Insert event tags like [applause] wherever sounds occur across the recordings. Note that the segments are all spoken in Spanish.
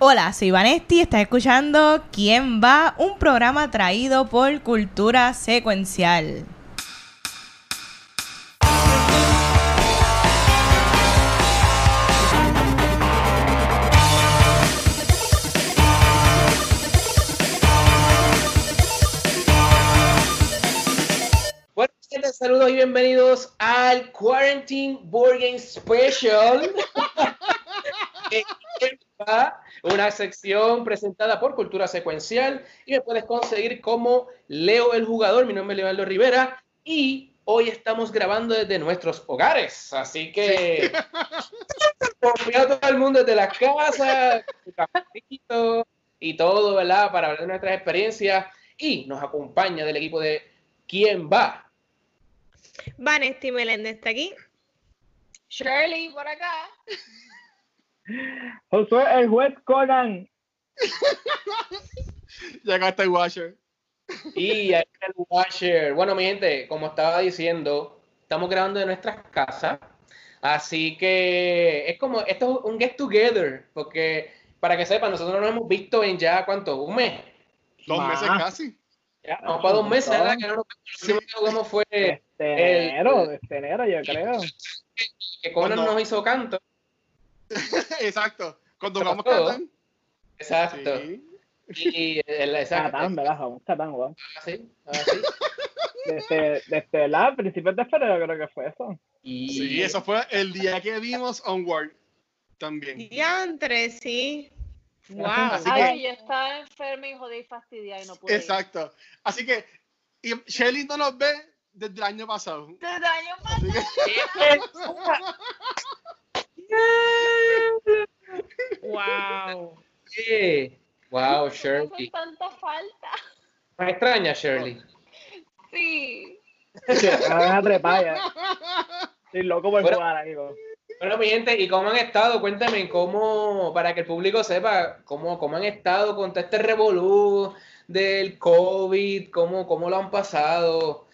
Hola, soy Vanesti, estás escuchando ¿Quién va? Un programa traído por Cultura Secuencial. Bueno, saludos y bienvenidos al Quarantine Board Game Special. [laughs] Una sección presentada por Cultura Secuencial y me puedes conseguir como Leo el Jugador. Mi nombre es Leonardo Rivera y hoy estamos grabando desde nuestros hogares. Así que confío [laughs] a todo el mundo desde la casa, su cafecito y todo, ¿verdad? Para hablar de nuestras experiencias. Y nos acompaña del equipo de ¿Quién va? Vanesti Meléndez está aquí. Shirley, por acá. Josué, el juez Conan. [laughs] Ya acá está el Washer. Y ahí está el Washer. Bueno, mi gente, como estaba diciendo, estamos grabando de nuestras casas. Así que es como, esto es un get together. Porque, para que sepan, nosotros nos hemos visto en ya, ¿cuánto? ¿Un mes? Dos Más. meses casi. Ya, vamos para dos meses, ¿verdad? Que no nos Sí. cómo fue Este el- enero, este enero, yo creo. que Conan Cuando- nos hizo canto. [laughs] Exacto. Cuando todo. Catán. Exacto. Sí. Y el, exacto. Catán, ¿verdad? Jugamos Catán, weón. Así, así. Desde, desde la principios de febrero creo que fue eso. Y Sí, eso fue el día que vimos Onward. También. Diantre, sí. Wow. Así Ay, yo estaba enferma y jodí y fastidiada y no pude. ir. Exacto. Así que, y Shelly no nos ve desde el año pasado. Desde el año pasado. [laughs] Wow. Sí. Wow, Shirley. tanta falta. Me extraña, Shirley. Sí. Me van a trepar ya. Estoy loco por Bueno. jugar, amigo. Bueno, mi gente, ¿y cómo han estado? Cuéntame cómo, para que el público sepa, cómo, cómo han estado con todo este revolú del COVID, cómo, cómo lo han pasado.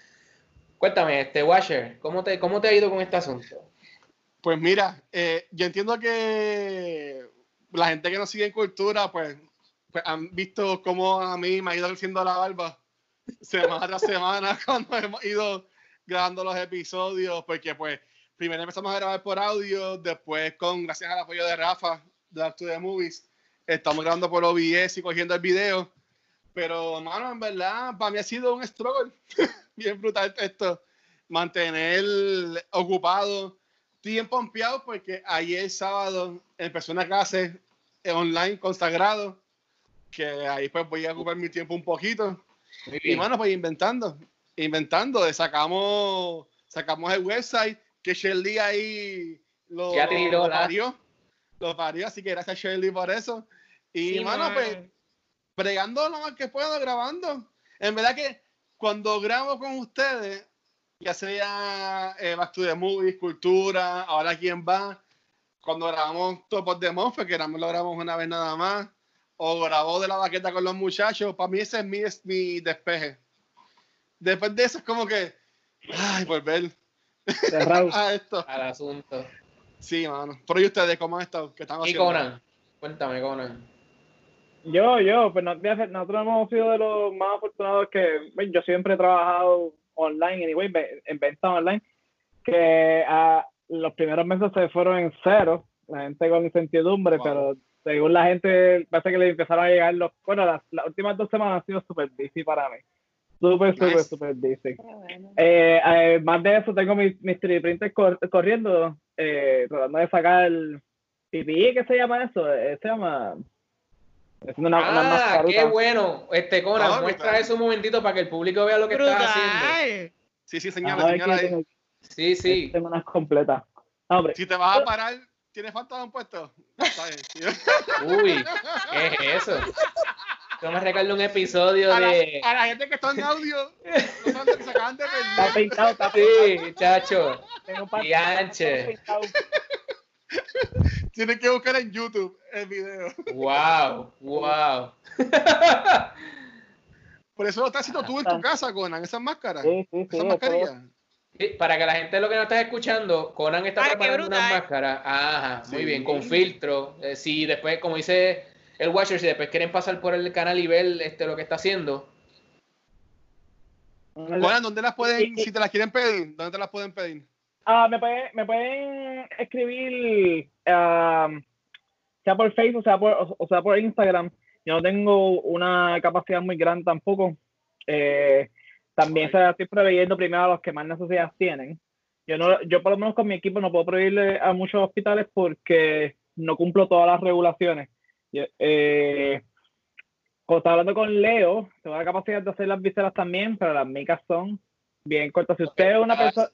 Cuéntame, este Washer, ¿cómo te, cómo te ha ido con este asunto? Pues mira, eh, yo entiendo que la gente que nos sigue en cultura, pues, pues han visto cómo a mí me ha ido creciendo la barba semana tras semana [laughs] cuando hemos ido grabando los episodios, porque pues primero empezamos a grabar por audio, después con, gracias al apoyo de Rafa, de Back to the Movies, estamos grabando por OBS y cogiendo el video. Pero, mano, en verdad, para mí ha sido un struggle [laughs] bien brutal esto. Mantener ocupado, bien pompeado porque ayer sábado empezó una clase online consagrado que ahí pues voy a ocupar mi tiempo un poquito. Y bueno pues inventando inventando sacamos sacamos el website que Shirley ahí lo, Ya tiró lo parió lo parió así que gracias Shirley por eso. Y Sí, mano man. pues bregando lo más que puedo grabando. En verdad que cuando grabo con ustedes ya sea eh, Back to the Movies, Cultura, ahora quién va, cuando grabamos Top de Monfe, que lo grabamos una vez nada más, o grabó de la baqueta con los muchachos, para mí ese es mi, es mi despeje. Después de eso es como que, ay, volver Cerrado. [laughs] a esto. Al asunto. Sí, mano. Pero ¿y ustedes cómo han estado? ¿Qué están Y haciendo? Conan, cuéntame, Conan. Yo, yo, pues no- nosotros hemos sido de los más afortunados que bueno, yo siempre he trabajado online, anyway, en venta online, que ah, los primeros meses se fueron en cero, la gente con incertidumbre, Wow. pero según la gente, parece que le empezaron a llegar los, bueno, las, las últimas dos semanas han sido súper busy para mí, súper, súper, Nice. súper busy. Bueno. Eh, eh, más de eso, tengo mis, mis 3D printers cor- corriendo, eh, tratando de sacar el PPE, ¿qué se llama eso? Eh, se llama... Es una, ah, qué bueno. Este Conan, muestra eso un momentito para que el público vea lo que estás haciendo. Sí, sí, señala, aquí señala ahí. Sí, sí. unas completas. No, hombre, Si te vas a parar, ¿tienes falta de un puesto? Uy, ¿qué es eso? Yo me recuerdo un episodio A la, de. a la gente que está en audio, no saben que se acaban de está pintado, está pintado. Sí, chacho. Tengo un par- Dianche. pintado. Tienen que buscar en YouTube el video. Wow, wow. Por eso lo estás haciendo tú en tu casa, Conan, esas máscaras. Sí, sí, sí. Esas mascarillas. Sí, Para que la gente lo que no está escuchando, Conan está Ay, preparando unas máscaras. Ajá, muy bien, con filtro. Eh, sí, después, como dice el Watcher, si después quieren pasar por el canal y ver este, lo que está haciendo. Conan, ¿dónde las pueden, si te las quieren pedir, dónde te las pueden pedir? Ah, me, pueden, me pueden escribir, ah, sea por Facebook, sea por, o, o sea por Instagram. Yo no tengo una capacidad muy grande tampoco. Eh, también se estoy proveyendo primero a los que más necesidades tienen. Yo, no, yo por lo menos con mi equipo no puedo proveerle a muchos hospitales porque no cumplo todas las regulaciones. Eh, cuando estaba hablando con Leo, tengo la capacidad de hacer las viseras también, pero las micas son bien cortas. Si usted es una persona,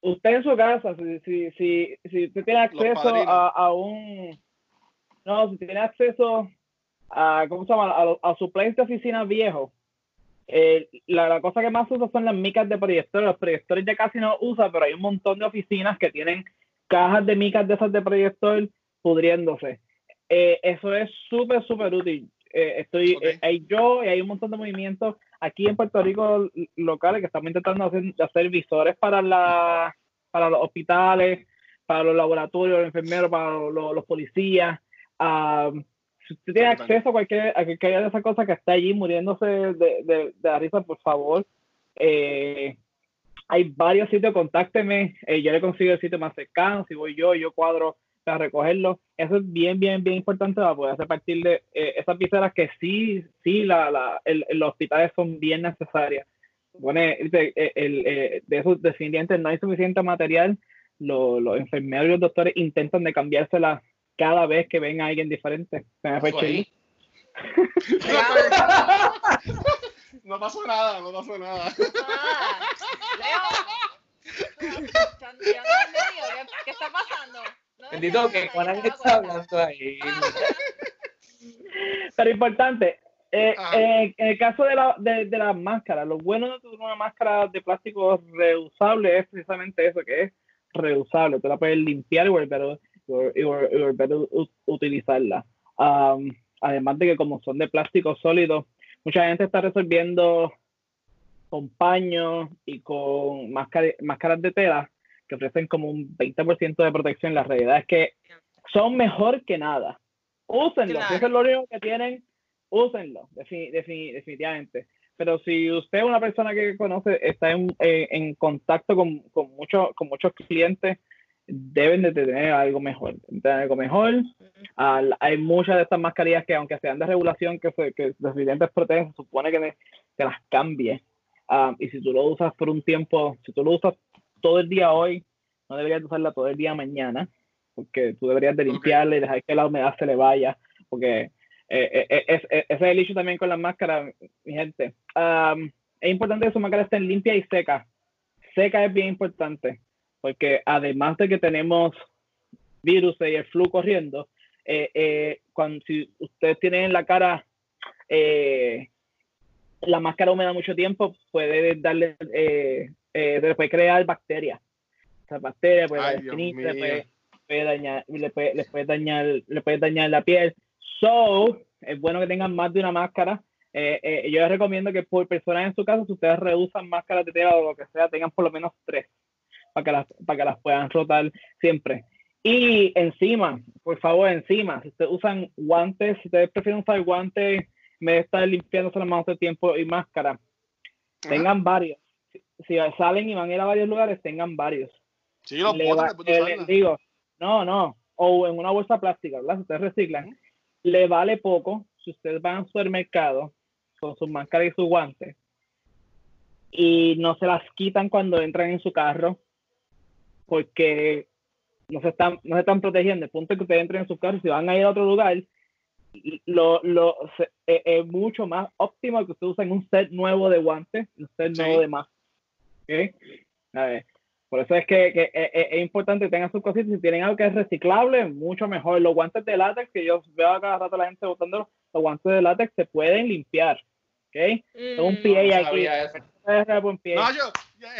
usted en su casa, si, si, si, si usted tiene acceso a, a un, no, si tiene acceso a, ¿cómo se llama? A, a su place de oficina viejo, eh, la, la cosa que más usa son las micas de proyectores. Los proyectores ya casi no usa, pero hay un montón de oficinas que tienen cajas de micas de esas de proyector pudriéndose. Eh, eso es súper, súper útil. Eh, estoy, Ok. eh, hay yo y hay un montón de movimientos aquí en Puerto Rico locales que estamos intentando hacer, hacer visores para, la, para los hospitales, para los laboratorios, los enfermeros, para los, los policías. Ah, usted tiene acceso a cualquier, a cualquiera de esas cosas que está allí muriéndose de, de, de la risa, por favor. Eh, hay varios sitios, contácteme. eh, yo le consigo el sitio más cercano. Si voy yo, yo cuadro para recogerlo. Eso es bien, bien, bien importante para poder repartir de eh, esas viseras que sí, sí, la, la, el- los hospitales son bien necesarias. Dice, eh, el, eh, de esos definitivamente no hay suficiente material. Lo- los enfermeros y los doctores intentan de cambiársela cada vez que ven a alguien diferente. Se me fue chile. No pasó nada, no pasó nada. Ah, Leo. ¿Qué, qué está pasando? No, Bendito que está hablando ahí. Pero importante, eh, Ah. eh, en el caso de, la, de, de las máscaras, lo bueno de tener una máscara de plástico reusable es precisamente eso, que es reusable. Tú la puedes limpiar y volver, a- y vol- y volver a utilizarla. Am, además de que como son de plástico sólido, mucha gente está resolviendo con paños y con máscara- máscaras de tela que ofrecen como un 20% de protección. La realidad es que son mejor que nada. Úsenlo. Si es lo único que tienen, úsenlo, defini- defini- definitivamente. Pero si usted es una persona que conoce, está en, en contacto con, con, muchos con muchos clientes, deben de tener algo mejor. tener algo mejor. Al- hay muchas de estas mascarillas que, aunque sean de regulación, que, se, que los clientes protegen, se supone que, que las cambie. Ah, y si tú lo usas por un tiempo, si tú lo usas todo el día hoy, no deberías usarla todo el día mañana, porque tú deberías de limpiarla y dejar que la humedad se le vaya, porque eh, eh, es- es- ese es el hecho también con las máscaras, mi gente. Am, es importante que su máscara esté limpia y seca. Seca es bien importante, porque además de que tenemos virus y el flu corriendo, eh, eh, cuando si ustedes tienen en la cara eh, la máscara húmeda mucho tiempo, puede darle, eh, puede crear bacterias. O sea, bacterias, puede Ay, mío. puede, puede dañar, le puede, dañar, le puede dañar la piel. So, es bueno que tengan más de una máscara. Eh, eh, yo les recomiendo que por personas en su casa, si ustedes reducen máscaras de tela o lo que sea, tengan por lo menos tres para que las, para que las puedan rotar siempre. Y encima, por favor, encima, si ustedes usan guantes, si ustedes prefieren usar guantes vez de estar limpiándose las manos el tiempo y máscara, tengan varios. Si, si salen y van a ir a varios lugares, tengan varios. Sí, los Le va- de eh, les digo, no, no, o en una bolsa plástica, ¿verdad? Si ustedes reciclan, le vale poco si ustedes van al supermercado con sus máscaras y sus guantes y no se las quitan cuando entran en su carro porque no se están, no se están protegiendo. El punto es que ustedes entren en su carro, si van a ir a otro lugar, lo, lo, se- eh, es mucho más óptimo que ustedes usen un set nuevo de guantes, un set Sí. nuevo de máscara. ¿ok? A ver, por eso es que, que, eh, eh, es importante que tengan sus cositas. Si tienen algo que es reciclable, mucho mejor. Los guantes de látex, que yo veo a cada rato a la gente botando, los guantes de látex se pueden limpiar. ¿ok? Un Mm, PA No aquí. eso. Un PA. No, yo,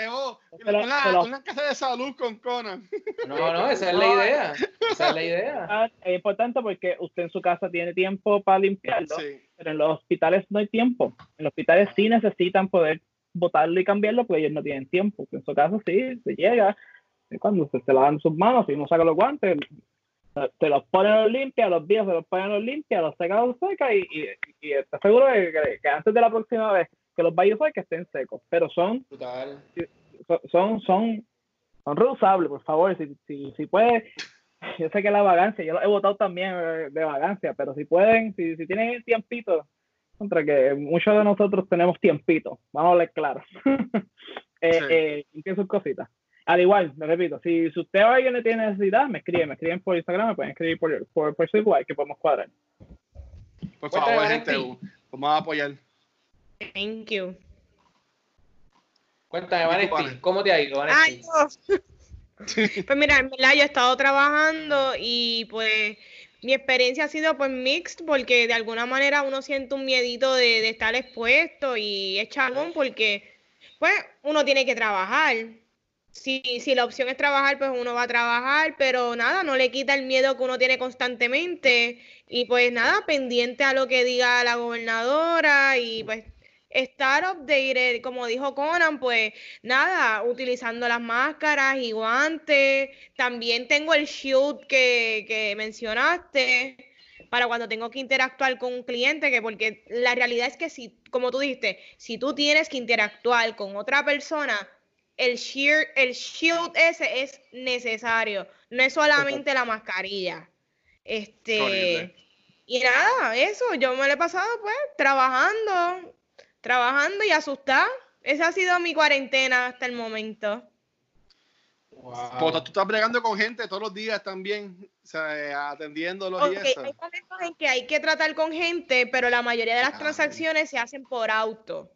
Evo, Se una, se casa de salud con Conan. No, no, esa es la idea. Esa es la idea. [laughs] Ah, Es importante porque usted en su casa tiene tiempo para limpiarlo, Sí. pero en los hospitales no hay tiempo. En los hospitales sí necesitan poder botarlo y cambiarlo porque ellos no tienen tiempo. En su caso sí, se llega. Y cuando se, se lavan sus manos y no saca los guantes, te- te los ponen los limpias, los días se los ponen los limpias, los secas, los secas y, y, y de que, que antes de la próxima vez que los usar que estén secos. Pero son, son, son, son, reusables, por favor. Si, si, si puedes, yo sé que la vagancia, yo lo he votado también eh, de vagancia, pero si pueden, si, si tienen tiempito, contra que muchos de nosotros tenemos tiempito, vamos a hablar claro. [laughs] eh, Sí. eh, limpien sus cositas. Al igual, me repito, si, si usted o alguien le tiene necesidad, me escriben, me escriben por Instagram, me pueden escribir por, por, por igual que podemos cuadrar. Por favor, gente, vamos a apoyar. Thank you. Cuéntame. Vanetti, ¿cómo te ha ido, Ay, Vanetti? Dios. [laughs] Pues mira, en verdad yo he estado trabajando y pues mi experiencia ha sido pues mixed porque de alguna manera uno siente un miedito de, de estar expuesto y es chalón porque pues uno tiene que trabajar. Si, si la opción es trabajar, pues uno va a trabajar, pero nada, no le quita el miedo que uno tiene constantemente y pues nada, pendiente a lo que diga la gobernadora y pues estar updated, como dijo Conan, pues nada, utilizando las máscaras y guantes. También tengo el shield que, que mencionaste para cuando tengo que interactuar con un cliente, que porque la realidad es que si, como tú dijiste, si tú tienes que interactuar con otra persona, el shield, el shield ese es necesario, no es solamente la mascarilla. Este, Horrible. y nada, eso, yo me lo he pasado pues trabajando, trabajando y asustada. Esa ha sido mi cuarentena hasta el momento. Wow. Porque tú estás bregando con gente todos los días también, o sea, eh, atendiéndolos Ok, y eso. hay momentos en que hay que tratar con gente, pero la mayoría de las Ah. transacciones se hacen por auto.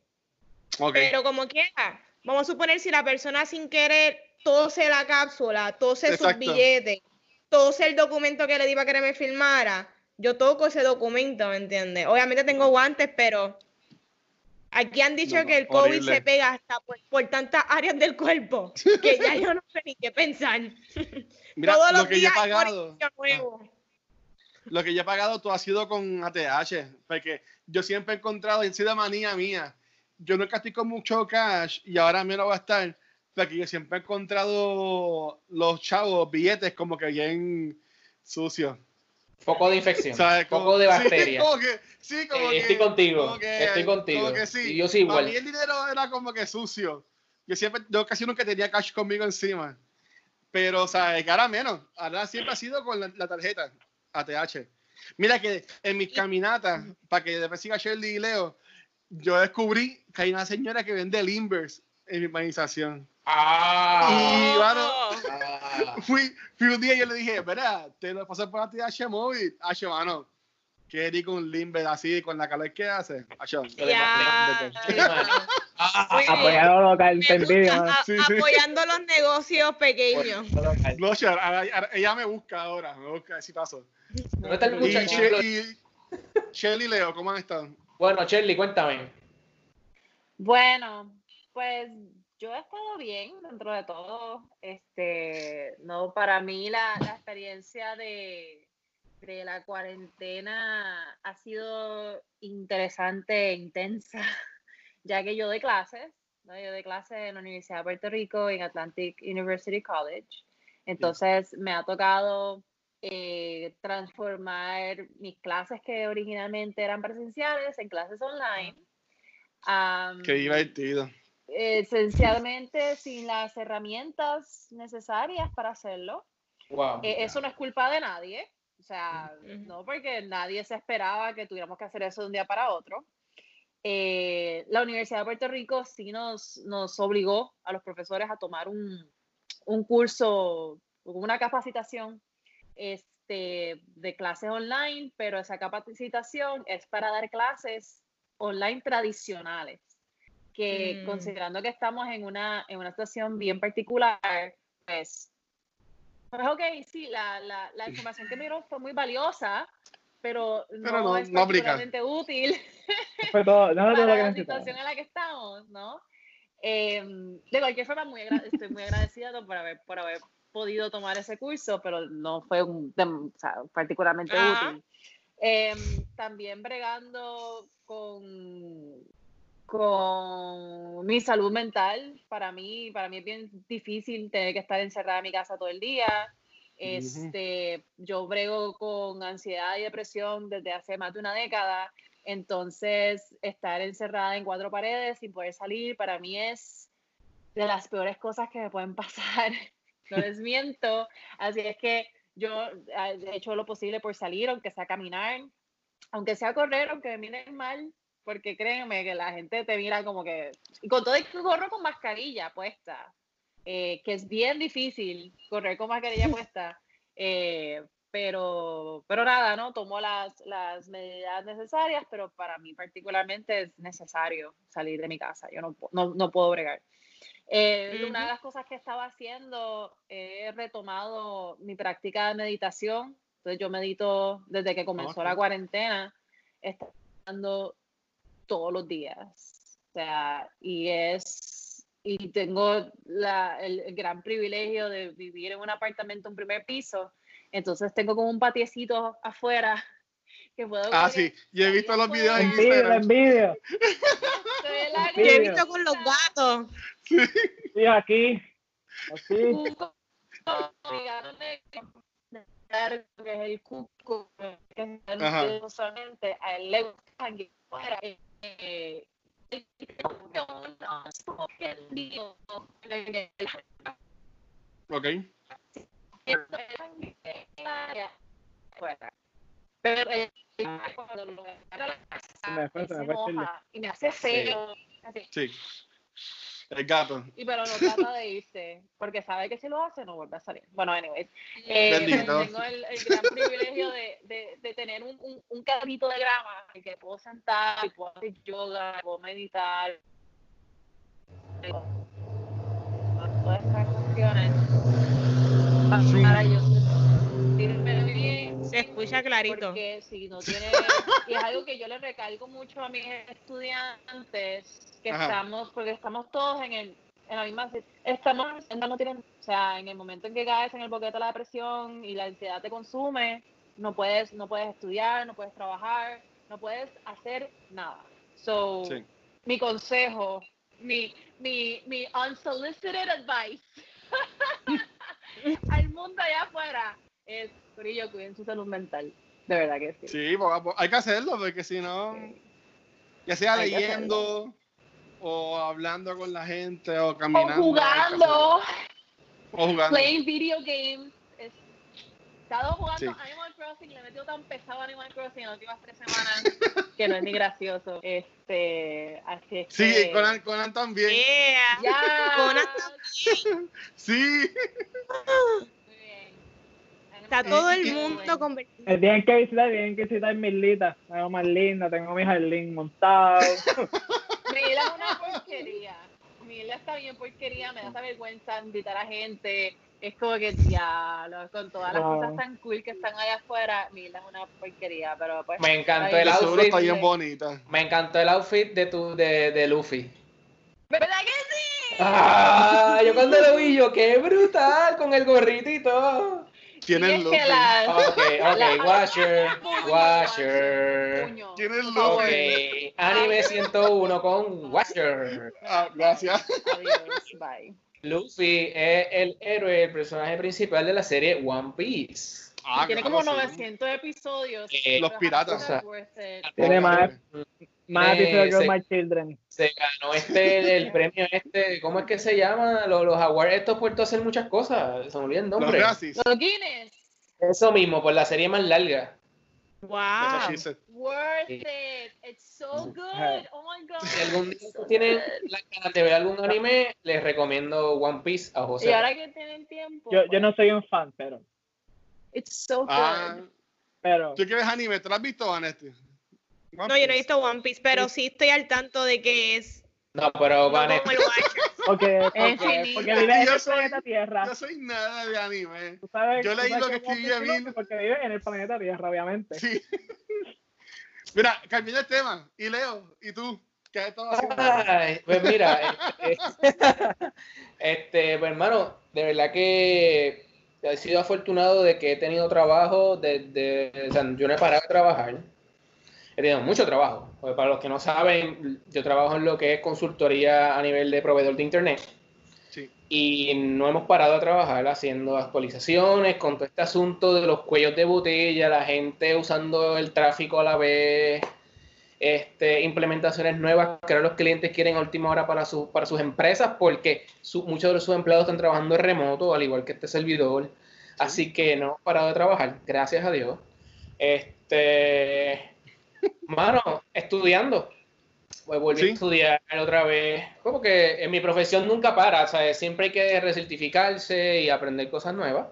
Ok. Pero como quiera, vamos a suponer si la persona sin querer tose la cápsula, tose sus billetes, tose el documento que le di para que me filmara, yo toco ese documento, ¿me entiendes? Obviamente tengo guantes, pero aquí han dicho No, no, que el COVID horrible. se pega hasta por, por tantas áreas del cuerpo que ya yo no sé ni qué pensar. [laughs] Mira, Todos lo que yo he días pagado, orificio nuevo. lo que yo he pagado tú ha sido con ATH, porque yo siempre he encontrado, y ha sido manía mía, yo estoy con mucho cash y ahora menos va a estar, porque yo siempre he encontrado los chavos, billetes como que bien sucios. Foco de infección, ¿sabes? Como- de sí, bacteria. como que, sí, como Eh, que, estoy contigo, como que- estoy contigo. que sí. Y yo Para igual. mí el dinero era como que sucio. Yo siempre, yo casi nunca tenía cash conmigo encima. Pero, o sea, ahora menos. Ahora siempre ha sido con la, la tarjeta ATH. Mira que en mis caminatas, para que después siga Shirley y Leo, yo descubrí que hay una señora que vende limbers en mi urbanización. Ah, Y, bueno, ah. fui, fui un día y yo le dije, verá, te lo pasé por ATH móvil. H, mano. Qué rico un limber así, con la calor que hace. H, de- Ah, local, sí. apoyando los negocios pequeños. Ella me busca ahora, me busca, así paso. ¿Dónde está el Y, muchachito? Che- y Shelly y Leo, ¿cómo han estado? Bueno, Shirley, cuéntame. Bueno, pues yo he estado bien dentro de todo. Este, no, para mí la, la experiencia de, de la cuarentena ha sido interesante e intensa, [laughs] ya que yo doy clases, ¿no? Yo doy clases en la Universidad de Puerto Rico, en Atlantic University College. Entonces me ha tocado eh, transformar mis clases que originalmente eran presenciales en clases online. Am, Qué divertido. Esencialmente sin las herramientas necesarias para hacerlo. Wow. Eh, eso no es culpa de nadie, o sea, no porque nadie se esperaba que tuviéramos que hacer eso de un día para otro. Eh, la Universidad de Puerto Rico sí nos, nos obligó a los profesores a tomar un, un curso, una capacitación este, de clases online, pero esa capacitación es para dar clases online tradicionales, que Mm. considerando que estamos en una, en una situación bien particular, pues, pues ok, sí, la, la, la información que me dieron fue muy valiosa, pero no, Pero no- es no aplica. particularmente útil Fue [laughs] todo, no, no, todo lo para que la situación en la que estamos, ¿no? Eh, de cualquier forma, muy estoy muy agradecida por haber, por haber podido tomar ese curso, pero no fue un, dem- o sea, particularmente Ajá. útil. Eh, también bregando con, con mi salud mental. Para mí, para mí es bien difícil tener que estar encerrada en mi casa todo el día. Este, Yo brego con ansiedad y depresión desde hace más de una década, entonces estar encerrada en cuatro paredes sin poder salir para mí es de las peores cosas que me pueden [laughs] pasar. No les miento. Así es que yo he hecho lo posible por salir, aunque sea caminar, aunque sea correr, aunque me miren mal, porque créanme que la gente te mira como que, y con todo el corro con mascarilla puesta, eh, que es bien difícil correr con mascarilla [laughs] puesta, eh, pero, pero nada, ¿no? Tomo las, las medidas necesarias, pero para mí particularmente es necesario salir de mi casa, yo no, no, no puedo bregar. Eh, una de las cosas que estaba haciendo, he retomado mi práctica de meditación. Entonces yo medito desde que comenzó la cuarentena, estando todos los días. O sea, y es, y tengo la, el, gran privilegio de vivir en un apartamento en primer piso. Entonces tengo como un patiecito afuera [laughs] que puedo... Ah, sí, yo he visto los videos en Instagram. envidia. [laughs] Yo he visto con los gatos. Sí, aquí. Así. que es el cuco, que es usualmente a él le gusta que fuera. Eh, ok. Pero cuando lo y me hace feo. Sí. El gato. Y pero no trata de irse, porque sabe que si lo hace no vuelve a salir. Bueno, anyways. Eh, tengo el, el, gran privilegio de, de, de tener un, un, un, carrito de grama en que puedo sentar, y puedo hacer yoga, puedo meditar. Todas estas cuestiones. Para yo. Se escucha clarito. Porque si no tiene. [laughs] y es algo que yo le recalco mucho a mis estudiantes que estamos, porque estamos todos en el en la misma estamos no tienen, o sea, en el momento en que caes en el boquete de la depresión y la ansiedad te consume, no puedes no puedes estudiar, no puedes trabajar, no puedes hacer nada. So, mi consejo, mi mi mi unsolicited advice [laughs] al mundo allá afuera es, yo cuiden su salud mental. De verdad que sí. Sí, hay que hacerlo porque si no, ya sea leyendo o hablando con la gente o caminando. O jugando. O jugando. Playing video games. He estado jugando Animal Crossing, le he metido tan pesado Animal Crossing en las últimas tres semanas [laughs] que no es ni gracioso. Este, así es Sí, que... Conan, Conan también. Yeah. [laughs] Conan también. [laughs] sí. Está todo el mundo convertido. Tienen que visitar, tienen que visitar mis litas. Tengo más linda, tengo mi jardín montado. [laughs] Mi isla es una porquería. Mi isla está bien porquería, me da esa vergüenza invitar a gente. Es como que, diablo, con todas las cosas tan cool que están allá afuera, mi isla es una porquería, pero pues... Me encantó el outfit. Está bien bonita. Me encantó el outfit de, tu, de, de Luffy. ¿Verdad que sí? Ah, yo cuando lo vi, yo, qué brutal, con el gorrito y todo. Tiene el Luffy. Ok, ok, Washer, Washer. Tiene el Luffy. Ok, Anime 101 con Washer. Ah, gracias. Adiós, [laughs] bye. Luffy es el héroe, el personaje principal de la serie One Piece. Ah, Tiene como 900 episodios. Eh, Los piratas. Tiene más, más Eh, se- que My Children. Se ganó este, el premio este, ¿cómo es que se llama? Los, los awards estos por hacer muchas cosas, se me olvida el Los nombre. Razzies. Los Guinness. Eso mismo, por la serie más larga. Wow. Worth it. It's so good. Oh my god. Si algún día tienen la ganas de ver algún anime, les recomiendo One Piece a José. Y ahora que tienen tiempo. Yo, yo pues, no soy un fan, pero. It's so good. Ah, pero ¿tú quieres anime? ¿Tú lo has visto, Vanesti? No, yo no he visto One Piece, pero sí estoy al tanto de que es No, pero no Vanessa, como el porque, porque, porque vive en Yo el soy- planeta Tierra. No soy nada de anime. Tú sabes, yo leí lo que escribía Vin. Porque vive en el planeta Tierra, obviamente. Sí. [laughs] Mira, cambié de tema. Y Leo, ¿y tú? ¿Qué has estado haciendo? Ay, pues mira, [laughs] este, este, pues hermano, de verdad que he sido afortunado de que he tenido trabajo desde, o sea, yo no he parado de trabajar. He tenido mucho trabajo. Porque para los que no saben, yo trabajo en lo que es consultoría a nivel de proveedor de internet. Sí. Y no hemos parado de trabajar haciendo actualizaciones con todo este asunto de los cuellos de botella, la gente usando el tráfico a la vez, este, implementaciones nuevas que ahora los clientes quieren a última hora para, su, para sus empresas porque su- muchos de sus empleados están trabajando remoto, al igual que este servidor. Así que no hemos parado de trabajar, gracias a Dios. Este, mano, estudiando. Pues volví Sí. a estudiar otra vez. Como que en mi profesión nunca para, ¿sabes? Siempre hay que recertificarse y aprender cosas nuevas.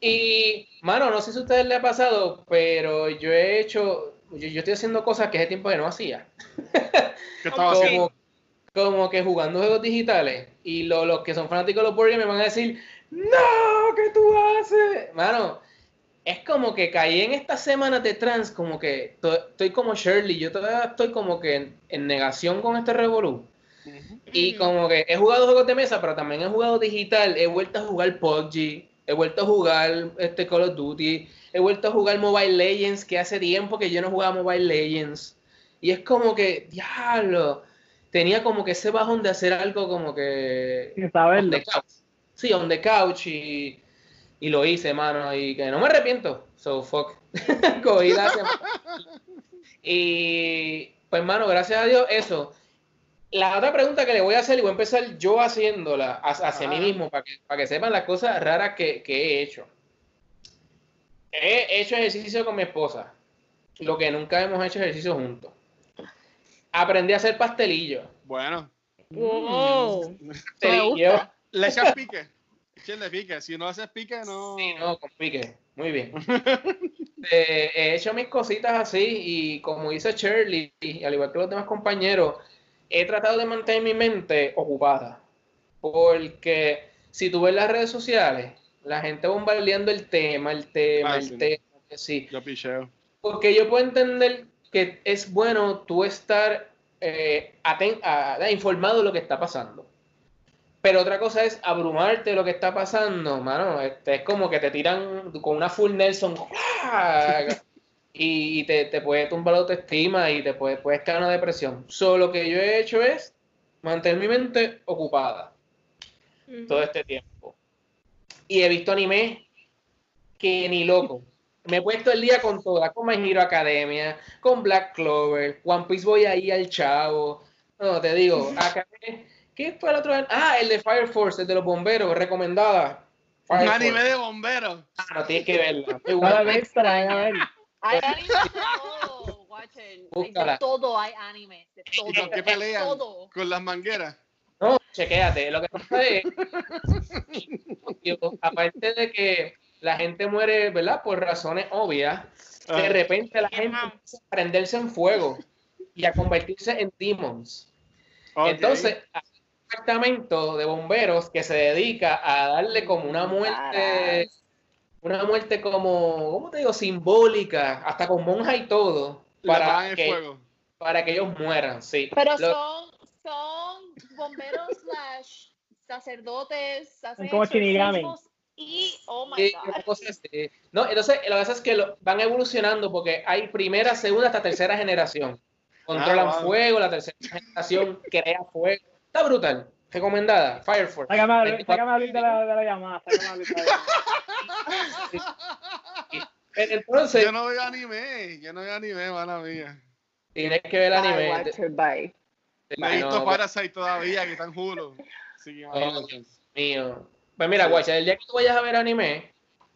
Y, mano, no sé si a ustedes les ha pasado, pero yo he hecho, yo, yo estoy haciendo cosas que hace tiempo que no hacía. ¿Qué estaba Ok. haciendo? Como, como que jugando juegos digitales. Y lo- los que son fanáticos de los board games me van a decir, no, ¿qué tú haces? Mano, es como que caí en estas semanas de trans, como que to- estoy como Shirley, yo todavía estoy como que en, en negación con este revolú. Y como que he jugado juegos de mesa, pero también he jugado digital. He vuelto a jugar PUBG, he vuelto a jugar este Call of Duty, he vuelto a jugar Mobile Legends, que hace tiempo que yo no jugaba Mobile Legends. Y es como que, diablo, tenía como que ese bajón de hacer algo como que... Sin on saberlo. the couch. Sí, on the couch y, y lo hice, mano, y que no me arrepiento. So, fuck. [laughs] Cogí la semana. Y, pues, mano, gracias a Dios, eso. La otra pregunta que le voy a hacer, y voy a empezar yo haciéndola hacia, hacia mí Ah. mismo, para que, para que sepan las cosas raras que, que he hecho. He hecho ejercicio con mi esposa, lo que nunca hemos hecho ejercicio juntos. Aprendí a hacer pastelillos. Bueno, Wow. Pastelillos. le echas pique. Echenle pique. Si no haces pique, no. Sí, no, con pique. Muy bien. [laughs] Eh, he hecho mis cositas así y como dice Shirley, y al igual que los demás compañeros, he tratado de mantener mi mente ocupada. Porque si tú ves las redes sociales, la gente bombardeando el tema, el tema, Ah, el sí. tema, que sí. Yo picheo. Porque yo puedo entender que es bueno tú estar eh, a- informado de lo que está pasando. Pero otra cosa es abrumarte lo que está pasando, mano. Este, es como que te tiran con una full Nelson [laughs] y, te, te puede tumbar la autoestima y te puede, puedes caer en una depresión. Solo lo que yo he hecho es mantener mi mente ocupada todo este tiempo. Y he visto anime que ni loco. Me he puesto el día con todas, con My Hero Academia, con Black Clover, One Piece voy ahí al chavo. No, te digo, acá, ¿qué fue el otro? Ah, el de Fire Force, el de los bomberos, recomendada. Un anime Force. de bomberos. Ah, no, tienes que verla. [laughs] He visto, la voy a ver. Hay anime de todo, watchen. De todo hay anime. De todo. ¿Y con qué de pelean? todo. Con las mangueras. No, chequéate. Lo que pasa es, aparte de que la gente muere, ¿verdad? Por razones obvias, de Ah. repente la gente empieza a prenderse en fuego y a convertirse en demons. Entonces, departamento de bomberos que se dedica a darle como una muerte, una muerte como, ¿cómo te digo? Simbólica, hasta con monja y todo, para el que, fuego. para que ellos mueran, sí. Pero Lo- son, son bomberos slash sacerdotes, como exorcismos Y, oh my god. así. No, entonces lo que pasa es que lo- van evolucionando porque hay primera, segunda hasta tercera generación. Controlan Ah, wow. fuego, la tercera [laughs] generación crea fuego. Está brutal. Recomendada. Fire Force. Sácame, a- 24. sácame ahorita la, de la llamada. Sácame de la llamada. Entonces, Yo no veo anime. Yo no veo anime, mala mía. tienes que ver anime. Watcher, bye. No he visto No, Parasite todavía, que está en Hulu. Así que Oh, mío. Pues mira, guacha, el día que tú vayas a ver anime,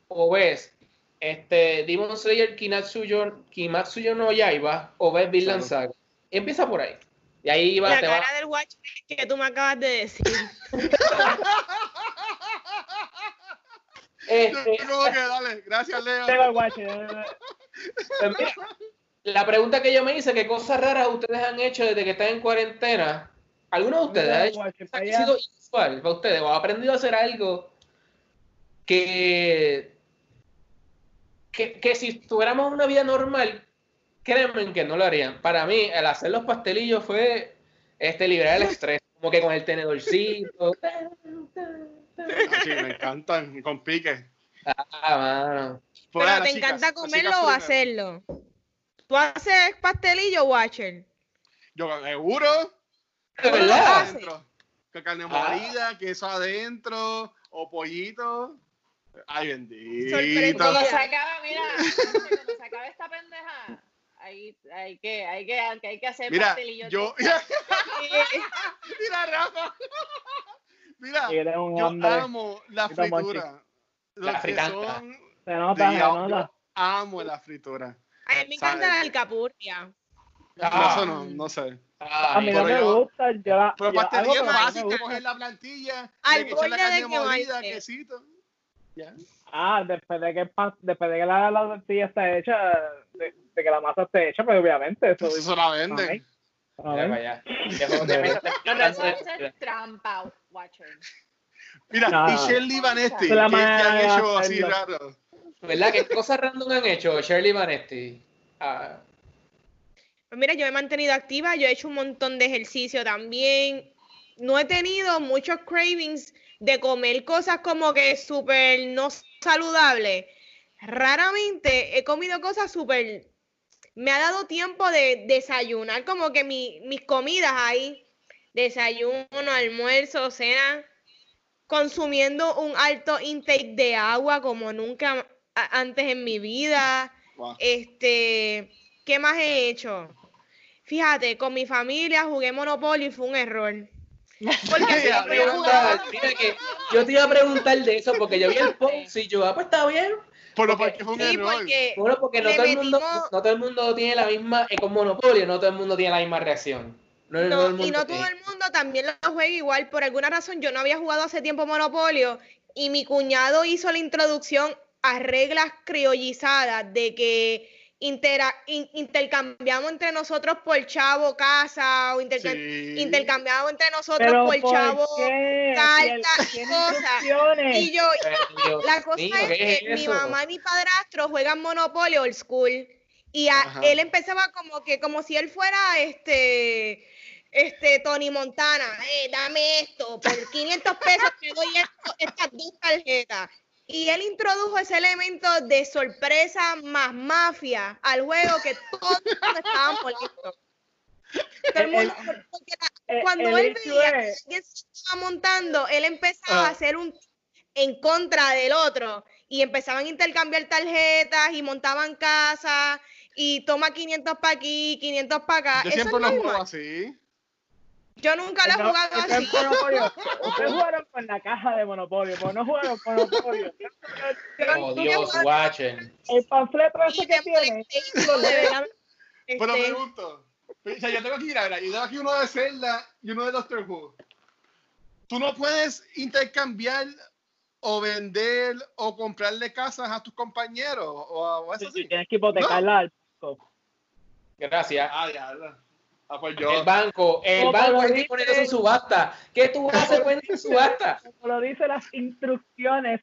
o ves este Demon Slayer Kinatsuyo, Kimatsuyo no Yaiba, o ves Vinland Claro. Saga. Empieza por ahí. Y ahí va, La te va. cara del watch que tú me acabas de decir. Este, Yo como que dale, gracias Leo. Tengo el watch, pues mira, la pregunta que yo me hice, ¿qué cosas raras ustedes han hecho desde que están en cuarentena? ¿Alguno de ustedes ha hecho que ha sido inusual para ustedes? ¿O ha aprendido a hacer algo que, que, que si tuviéramos una vida normal, créanme que no lo harían? Para mí, el hacer los pastelillos fue este, liberar el estrés, como que con el tenedorcito. Ah, sí, me encantan, con pique. Ah, mano. Pero te chicas, encanta comerlo o primero. hacerlo. ¿Tú haces pastelillo, Watcher? Yo, seguro. ¿De verdad? Con carne Ah. molida, queso adentro, o pollito. Ay, bendito. Sorpresa. Cuando se acaba, mira, cuando se acaba esta pendeja, hay, hay, que, hay, que, hay que hacer Mira, yo. de- [laughs] Mira, Rafa. [laughs] Mira, yo amo la fritura. La que fritanga. son- Se nota, se Dios, nota. amo la fritura. A mí me encanta la alcapurria. No, Ah. eso no, no sé. A mí no pero me yo- gusta. Yo la, Pero pastelilla fácil, coger plantilla, Al la borde de carne molida, quemarse. quesito. Ya. Ah, después de que, después de que la, la tortilla está hecha, de, de que la masa esté hecha, pues obviamente eso. Eso la venden. Ay. Mira ¿no para ven? allá. Qué juego de mesa te Pero encanta eso hacer. es trampa, Watcher. Mira, No. y Shirley Vanetti, ¿qué, han hecho así raro? ¿Verdad? ¿Qué cosas random han hecho Shirley Vanetti? Ah, Pues mira, yo me he mantenido activa, yo he hecho un montón de ejercicio también. No he tenido muchos cravings de comer cosas como que súper no saludables. Raramente he comido cosas súper... Me ha dado tiempo de desayunar como que mi- mis comidas ahí. Desayuno, almuerzo, cena. Consumiendo un alto intake de agua como nunca antes en mi vida. Wow. Este, ¿qué más he hecho? Fíjate, con mi familia jugué Monopoly y fue un error. Porque te iba a preguntar, mira que yo te iba a preguntar de eso porque yo vi el post y yo, ah, pues está bien. Pero Porque- porque fue un Sí, error. porque Bueno, porque no todo, el mundo, metimos- no todo el mundo tiene la misma, eh, con Monopolio, no todo el mundo tiene la misma reacción. No, y no todo el mundo también lo juega igual. Por alguna razón yo no había jugado hace tiempo Monopolio y mi cuñado hizo la introducción a reglas criollizadas de que intera- in- intercambiamos entre nosotros por chavo casa o interca- Sí. intercambiamos entre nosotros Pero por ¿por chavo cartas, cosas. y yo Pero, La cosa mío, es ¿qué que mi mamá y mi padrastro juegan Monopoly old school y a- él empezaba como que como si él fuera este este Tony Montana, eh, dame esto, por 500 pesos te doy esto, estas dos tarjetas. Y él introdujo ese elemento de sorpresa más mafia al juego que todos estaban molestos. Todo el mundo- cuando el él veía que es- alguien se estaba montando, él empezaba Ah. a hacer un en contra del otro y empezaban a intercambiar tarjetas y montaban casas y toma 500 para aquí, 500 para acá. Yo Eso siempre lo juego así. Yo nunca lo he No, jugado así. [laughs] Ustedes jugaron con la caja de Monopolio, pero no jugaron con Monopolio. Oh, Dios, watching. El panfleto ese que tiene. Pero Este, pregunto. O sea, yo tengo aquí, mira, yo tengo aquí uno de Zelda y uno de Doctor Who. Tú no puedes intercambiar o vender o comprarle casas a tus compañeros o, a- o eso si sí. tienes que hipotecarla al banco. Gracias. Ah, ya, ya. Ah, pues El yo. banco, el Como banco hay que poner eso en subasta. ¿Qué tú haces poner en subasta? [laughs] Como lo dicen las instrucciones,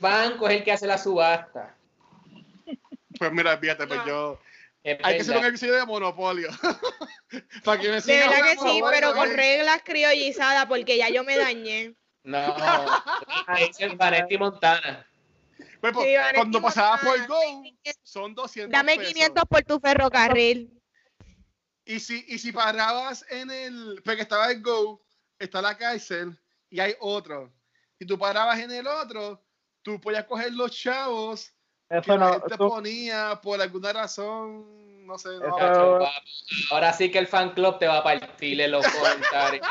Banco es el que hace la subasta. Pues mira, fíjate, pues No. yo. [laughs] Es Hay que hacer un verdad. episodio de Monopolio. [laughs] Para que me de verdad que sí, bueno, pero con eh. reglas criollizadas porque ya yo me dañé. No, ahí es el Vanetti Montana. Pues, pues, Sí, cuando pasabas por Go, son 200 Dame pesos. 500 por tu ferrocarril. Y si, y si parabas en el. Porque estaba el Go, está la cárcel y hay otro. Si tú parabas en el otro, tú podías coger los chavos que eso la no. gente ponía por alguna razón. No sé. no. Cacho. Ahora sí que el fan club te va a partir en los comentarios.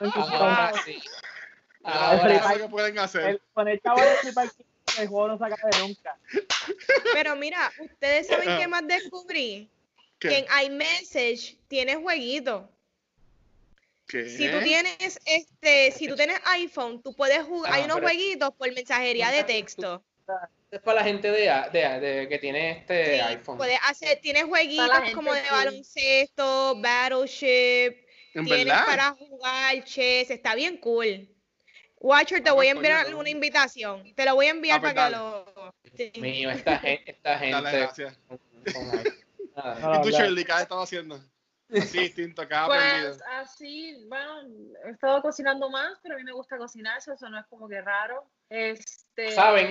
Ahora sí. Ahora sí. que pueden hacer. el, con el chavo de el juego no se acaba de nunca. Pero mira, ustedes saben Ah. qué más descubrí. ¿Qué? Que en iMessage tienes jueguitos. ¿Qué? Si tú tienes este, si tú tienes iPhone, tú puedes jugar, Ah, hay unos pero- jueguitos por mensajería de texto. es para la gente de, de, de- que tiene este Sí, iPhone. puedes hacer, tienes jueguitos gente como de baloncesto, battleship, ¿En tienes verdad? para jugar chess, está bien cool. Watcher, te Ah, voy a pues, enviar coño, una invitación. Te lo voy a enviar Ah, pues, para que lo. sí. Mío, esta gente, esta gente. Dale, gracias. con- con ¿Y tú. Shirley, qué has estado haciendo? Así distinto, cada aprendido. Pues así, bueno, he estado cocinando más, pero a mí me gusta cocinar, eso eso no es como que raro. Este, ¿Saben?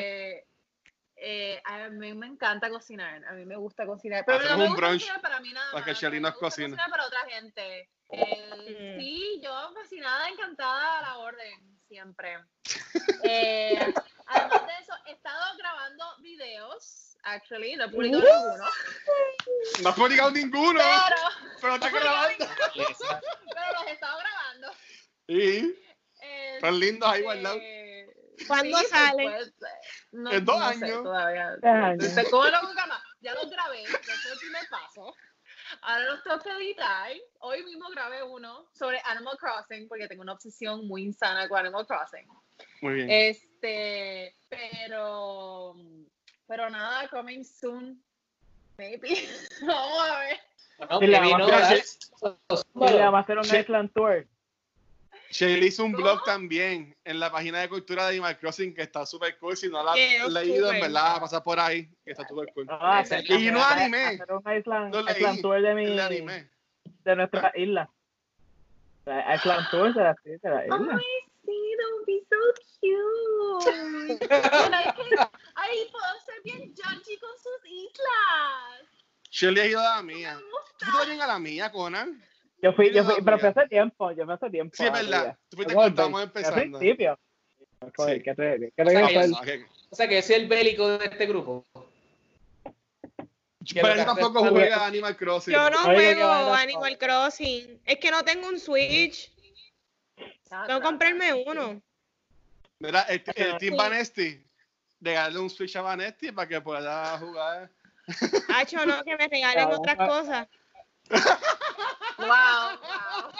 eh, a mí me encanta cocinar, a mí me gusta cocinar. Pero Hacemos no me un gusta brunch cocinar para mí nada para que me nos cocine. para otra gente. El- Sí, yo fascinada, encantada a la orden, siempre. [laughs] Eh, además de eso, he estado grabando videos, actually, no he publicado Uh. ninguno, No has publicado ninguno, pero, pero está grabando. [laughs] pero los he estado grabando. Sí, están lindos ahí guardados. ¿Cuándo sí, salen? pues, no, En dos no sé años. todavía. Dos años. ¿cómo lo? Ya los grabé, ya fue el primer paso. Ahora los tengo que editar. Hoy mismo grabé uno sobre Animal Crossing, porque tengo una obsesión muy insana con Animal Crossing. Muy bien. Este, pero, pero nada, coming soon, maybe. [laughs] Vamos a ver. Bueno. Y le vamos a hacer un. Island Tour. Shelly hizo un ¿Cómo? blog también en la página de cultura de Animal Crossing que está súper cool. Si no la has leído, en verdad, pasa por ahí, que está súper cool. Ah, hacer- Y no anime. Hacer un Island, No leí. Island Tour de, mi, anime. de nuestra isla. La Island Tour de la, de la isla. Ay, sí, would be so cute. [laughs] Ahí puedo ser bien judgy con sus islas. Shelly ha ido a la mía. Me ¿Tú también a la mía, Conan? Yo fui, yo fui, pero mira. hace tiempo, yo fui hace tiempo. Sí, es verdad. Tú fuiste cuando estábamos Al empezando. principio. Joder, Sí. qué re- qué O sea, que-. O sea es el bélico de este grupo. Pero yo que tampoco juega Animal Crossing. Yo no juego Animal Crossing. Es que no tengo un Switch. Tengo que comprarme uno. Mira, el, el Team. Vanesti, regalarle un Switch a Vanesti para que pueda jugar. Hacho, no, que me regalen Ya, otras cosas. Wow, wow.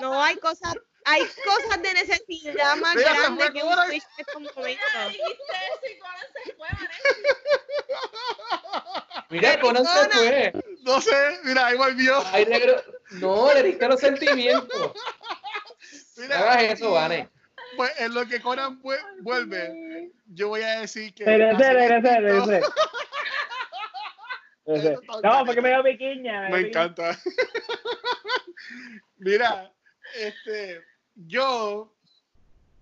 No hay cosas, hay cosas de necesidad más Mira, fue que un. Switch en fue, Vanessa. Mira, Conan se fue. No sé, mira, ahí volvió. Ay, negro. No, le diste los sentimientos. No Mira, hagas eso, Vane. Pues en lo que Conan vue- vuelve, yo voy a decir que. Regresé, regresé, regresé. No, porque me dio piquiña. Me encanta. [laughs] Mira, este, yo,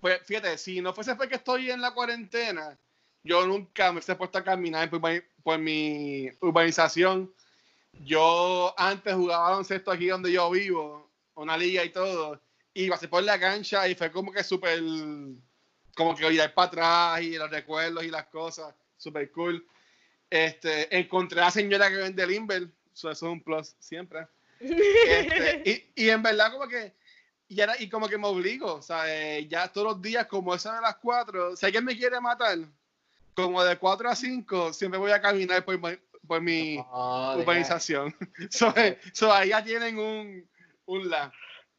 pues fíjate, si no fuese porque estoy en la cuarentena, yo nunca me hubiese puesto a caminar por, mi- por mi urbanización. Yo antes jugaba baloncesto aquí donde yo vivo, una liga y todo, y pasé por la cancha y fue como que súper, como que mirar para atrás y los recuerdos y las cosas, súper cool. Este, encontré a la señora que vende Limber, eso es un plus siempre. Este, [laughs] y, y en verdad como que y, era, y como que me obligo, o sea, eh, ya todos los días como eso de las 4, si alguien me quiere matar, como de 4 a 5, siempre voy a caminar por, mi- por mi deja- urbanización. [laughs] so, eh, so, ahí ya tienen un, un la.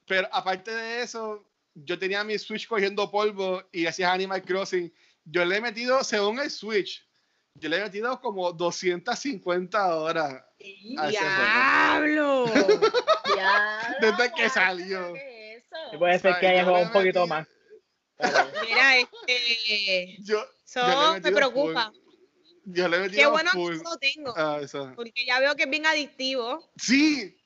Pero aparte de eso, yo tenía mi Switch cogiendo polvo y hacía Animal Crossing. Yo le he metido, según el Switch, yo le he metido como 250 horas a ese juego. ¡Diablo! [laughs] Ya, Desde que salió. puede ser que Ay, haya jugado un poquito más. Mira, este. Yo, Eso yo me preocupa. full. Yo le he metido Qué bueno full. que no lo tengo. a eso. Porque ya veo que es bien adictivo. Sí,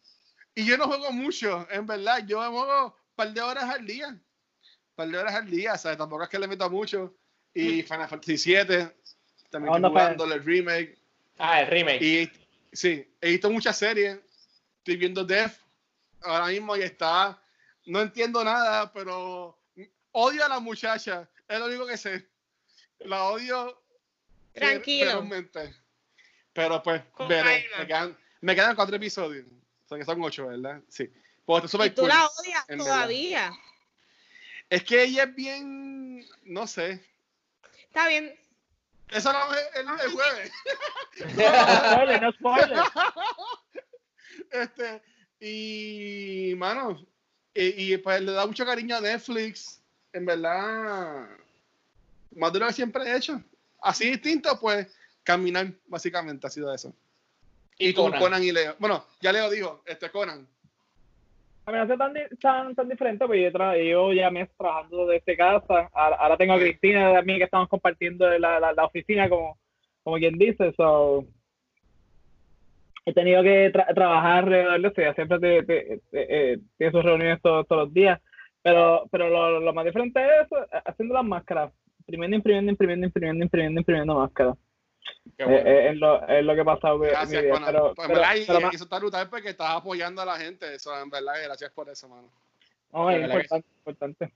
y yo no juego mucho, en verdad. Yo me juego un par de horas al día. Un par de horas al día, ¿sabes? Tampoco es que le meta mucho. Y Final Fantasy VII, también ¿A dónde estoy jugando el remake. Ah, el remake. Y sí, he visto muchas series. Estoy viendo Death ahora mismo y está. No entiendo nada, pero odio a la muchacha. Es lo único que sé. La odio. Tranquilo. Pero pues, veré. Me quedan, me quedan cuatro episodios. O sea que son ocho, ¿verdad? Sí. Pues está Y tú cool. la odias en verdad. todavía. Es que ella es bien. No sé. Está bien. Eso no es el, el jueves. [laughs] No spoiler, no spoiler. [laughs] Este, y, mano, y, y, pues le da mucho cariño a Netflix. En verdad, más de lo que siempre he hecho. Así distinto, pues, caminar, básicamente, ha sido eso. Y Y con Conan. Conan y Leo. Bueno, ya Leo dijo, este Conan. A mí no es tan, tan, tan diferente, porque yo, tra- yo ya me estoy trabajando desde casa. Ahora, ahora tengo a Cristina también que estamos compartiendo la, la, la oficina, como, como quien dice. So, he tenido que tra- trabajar alrededor de eso. Ya siempre te, te- te- eh, sus reuniones todos, todos los días. Pero, pero lo, lo más diferente es eso, haciendo las máscaras. Imprimiendo, imprimiendo, imprimiendo, imprimiendo, imprimiendo, imprimiendo máscaras. Eh, bueno. eh, es, lo, es lo que ha pasado en mi Gracias, vida. Conan. Pero, Pues, pero- ¿verdad? Y- pero y eso está brutal porque estás apoyando a la gente. Eso, en verdad, gracias por eso, mano. No, es verdad que importante, importante.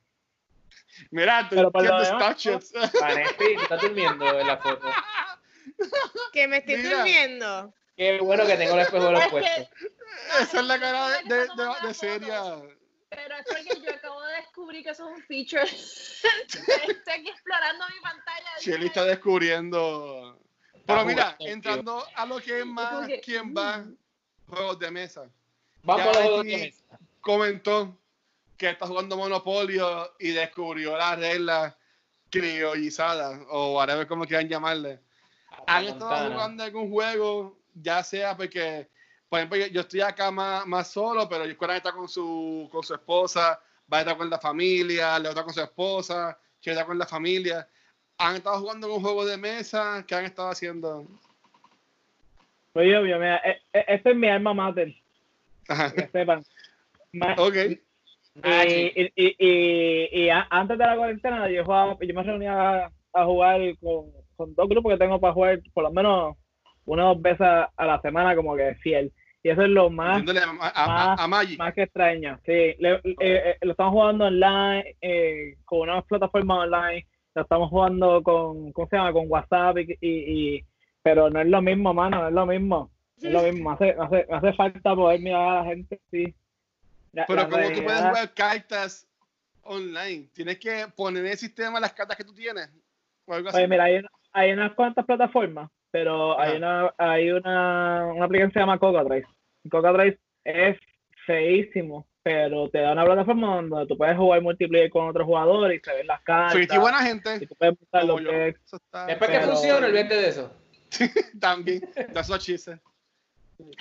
Mira, tú Pero para lo tienes demás, touches. Vanessi, tú estás durmiendo en la foto. [laughs] Que me estoy Mira. durmiendo. Qué bueno que tengo el espejo de los [laughs] puestos. Esa es la cara de, de, de, de seria. Pero es porque yo acabo de descubrir que eso es un feature. [laughs] Estoy aquí explorando mi pantalla. Shelly está descubriendo. Pero mira, entrando a lo que es más quién va, juegos de mesa. Vamos Ya a los juegos de mesa. Comentó que está jugando Monopolio y descubrió las reglas criollizadas o whatever como quieran llamarle. ¿Han estado jugando algún juego? Ya sea porque, por ejemplo, yo, yo estoy acá más, más solo, pero Coran está con su, con su esposa, va a estar con la familia, Leo está con su esposa, Che está con la familia. ¿Han estado jugando un juego de mesa? ¿Qué han estado haciendo? Oye, obvio, mira, e- e- este es mi alma mater, Ajá. que sepan. Ok. Ah, y, y, y, y, y a- antes de la cuarentena yo jugaba, yo me reunía a, a jugar con, con dos grupos que tengo para jugar por lo menos una o dos veces a, la semana como que fiel. Y eso es lo más, a, a- a- a Magic. más que extraño. Sí, le- eh, eh, lo estamos jugando online, eh, con unas plataformas online, estamos jugando con, ¿cómo se llama? Con WhatsApp y, y, y- pero no es lo mismo, mano, no es lo mismo. No es lo mismo, hace, hace, hace falta poder mirar a la gente, sí. La- Pero la como tú puedes jugar cartas online, tienes que poner en el sistema las cartas que tú tienes. O algo así. Oye, mira, hay, hay unas cuantas plataformas, pero hay una hay una, una aplicación que se llama Cocatrace. Cocatrace es feísimo, pero te da una plataforma donde tú puedes jugar multiplayer con otros jugadores y se ven las cartas. Soy qué buena y gente. tú puedes decks. Eso está Después que Pero- funciona, olvídate de eso. [laughs] también. That's what she said.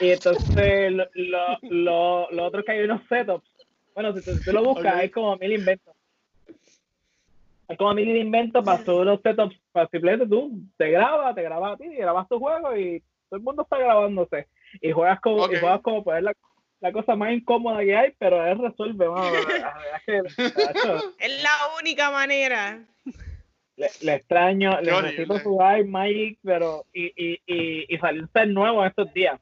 Y entonces lo, lo, lo, lo otro es que hay unos setups. Bueno, si tú, si tú lo buscas, Ok. hay como mil inventos. Hay como mil inventos para todos los setups. Para simplemente tú te grabas, te grabas a ti, y grabas tu juego y todo el mundo está grabándose. Y juegas como, Ok. y juegas como es la, la cosa más incómoda que hay, pero él resuelve, mano. La verdad es que, macho, Es la única manera. le, le extraño, le Qué necesito jugar Magic, pero y, y, y, y salió un set nuevo en estos días.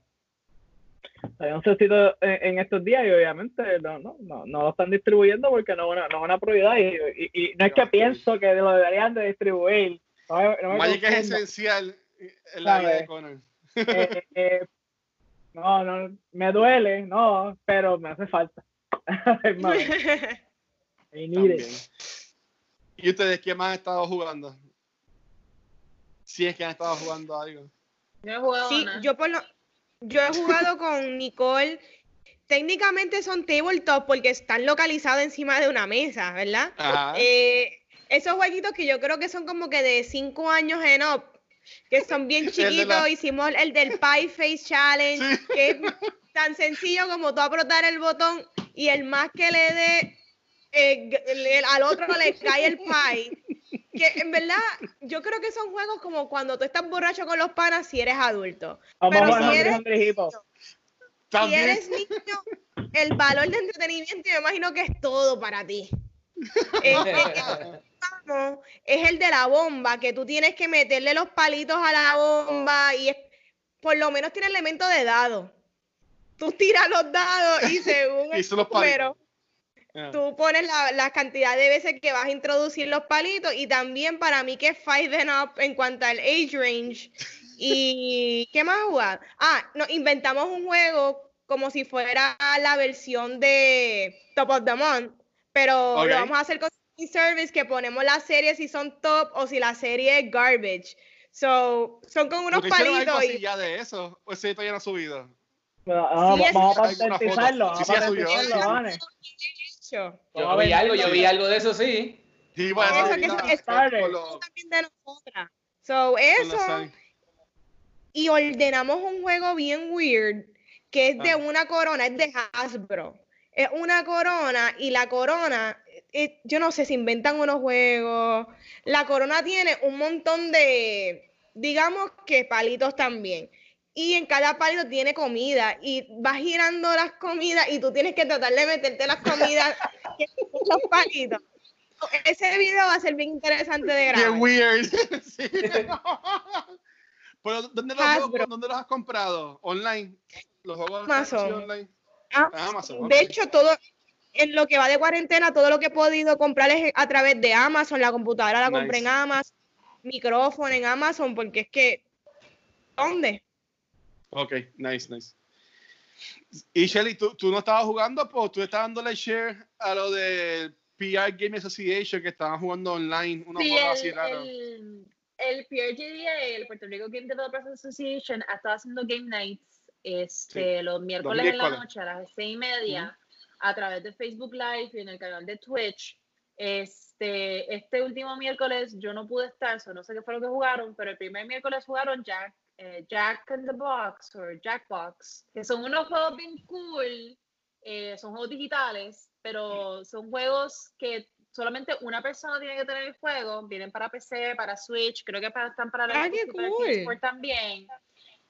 Salió un setcito en, en estos días y obviamente no, no, no, no lo están distribuyendo porque no una, no es una prioridad y, y, y no es que pienso que lo deberían de distribuir. No no Magic es esencial en la vida de. Connor. Eh, eh, no, no, me duele, no, pero me hace falta. [laughs] [laughs] ¿Y ustedes qué más han estado jugando? Si es que han estado jugando algo. Yo he jugado Sí, yo por lo, yo he jugado [laughs] con Nicole. Técnicamente son tabletop porque están localizados encima de una mesa, ¿verdad? Ajá. Eh, esos jueguitos que yo creo que son como que de 5 años en up, que son bien [laughs] chiquitos. la- Hicimos el del Pie Face Challenge, Sí. que es tan sencillo como tú apretar el botón y el más que le dé eh, al otro le cae el pie. Que en verdad, yo creo que son juegos como cuando tú estás borracho con los panas si eres adulto. Vamos Pero a si eres- Hippo. Si eres niño, el valor de entretenimiento yo me imagino que es todo para ti. Este, es el de la bomba, que tú tienes que meterle los palitos a la bomba y es- por lo menos tiene elemento de dado. Tú tiras los dados y según [laughs] el número, Ah. tú pones la, la cantidad de veces que vas a introducir los palitos y también para mí que es five and up en cuanto al age range. ¿Y [laughs] qué más jugar? Ah, nos inventamos un juego como si fuera la versión de Top of the Month, pero Ok. lo vamos a hacer con service que ponemos las series si son top o si la serie es garbage. So, son con unos ¿Ustedes hicieron algo palitos y ya de eso? ¿O ese todavía no ha subido? Vamos, Sí, vamos a patentizarlo, vamos sí, a ha subido. patentizarlo. Yo. Yo vi algo, yo vi algo de eso, sí. Sí, bueno, Eso, eso que eso ahorita es tarde. con los- también de nosotras. So, eso. y ordenamos un juego bien weird que es de Ah. una corona, es de Hasbro. Es una corona y la corona, eh, yo no sé si inventan unos juegos. La corona tiene un montón de, digamos que palitos también. Y en cada palito tiene comida y vas girando las comidas y tú tienes que tratar de meterte las comidas [laughs] en los palitos. Ese video va a ser bien interesante de grabar. Bien weird. [laughs] Sí. Pero ¿dónde los, ¿dónde los has comprado? ¿Online? ¿Los juegos online? Ah, Amazon, De hecho, todo, en lo que va de cuarentena, todo lo que he podido comprar es a través de Amazon. La computadora la compré en Nice. Amazon, micrófono en Amazon, porque es que. ¿Dónde? Ok, nice, nice. Y Shelly, ¿tú, tú no estabas jugando, pues tú estabas dándole share a lo del PR Game Association que estaban jugando online, unos Sí, juegos así el, raros. el, el PRGDA, el Puerto Rico Game Developers Association, ha estado haciendo game nights este, los miércoles en la noche a las seis y media a través de Facebook Live y en el canal de Twitch. Este, este último miércoles yo no pude estar, so no sé qué fue lo que jugaron, pero el primer miércoles jugaron Jack, eh, Jack in the Box o Jackbox, que son unos juegos bien cool, eh, son juegos digitales, pero son juegos que solamente una persona tiene que tener el juego, vienen para PC, para Switch, creo que para, están para la Ah, cool. PS4 también.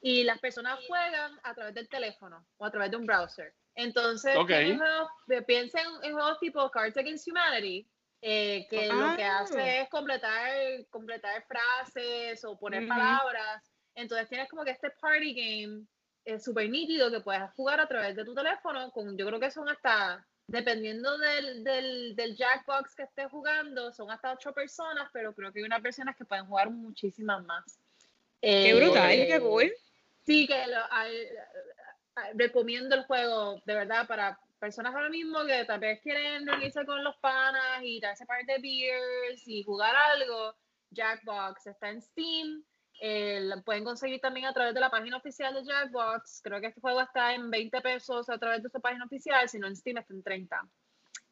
Y las personas juegan a través del teléfono o a través de un browser. Entonces, Ok. tienen juegos- de- piensen en juegos tipo Cards Against Humanity, eh, que lo que Ah. hace es completar, completar frases o poner palabras. Entonces tienes como que este party game es súper nítido que puedes jugar a través de tu teléfono. Con, yo creo que son hasta, dependiendo del, del, del Jackbox que estés jugando, son hasta ocho personas, pero creo que hay unas personas que pueden jugar muchísimas más. Qué Eh, brutal, qué cool. Sí, que lo- al- a- recomiendo el juego, de verdad, para personas ahora mismo que tal vez quieren reunirse con los panas y darse par de beers y jugar algo. Jackbox está en Steam. eh, lo pueden conseguir también a través de la página oficial de Jackbox. Creo que este juego está en 20 pesos a través de su página oficial, si no en Steam está en 30.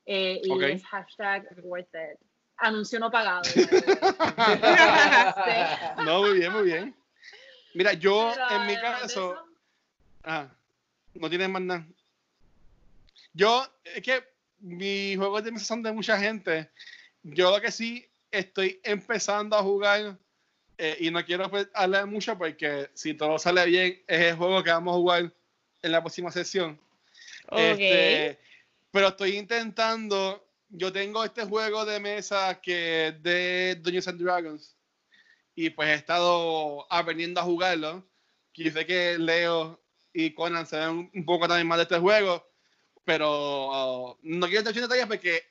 Eh, y Ok. es hashtag worth it. Anuncio no pagado. way. [laughs] [laughs] No, muy bien, muy bien. Mira, yo Pero en mi caso, ah, no tienes más nada. Yo, es que mis juegos de mesa son de mucha gente. Yo lo que sí estoy empezando a jugar eh, y no quiero pues, hablar mucho porque si todo sale bien es el juego que vamos a jugar en la próxima sesión. Ok. Este, pero estoy intentando. Yo tengo este juego de mesa que es de Dungeons and Dragons. Y pues he estado aprendiendo a jugarlo. Y sé que Leo y Conan se ven un poco también más de este juego. Pero uh, no quiero entrar en detalles porque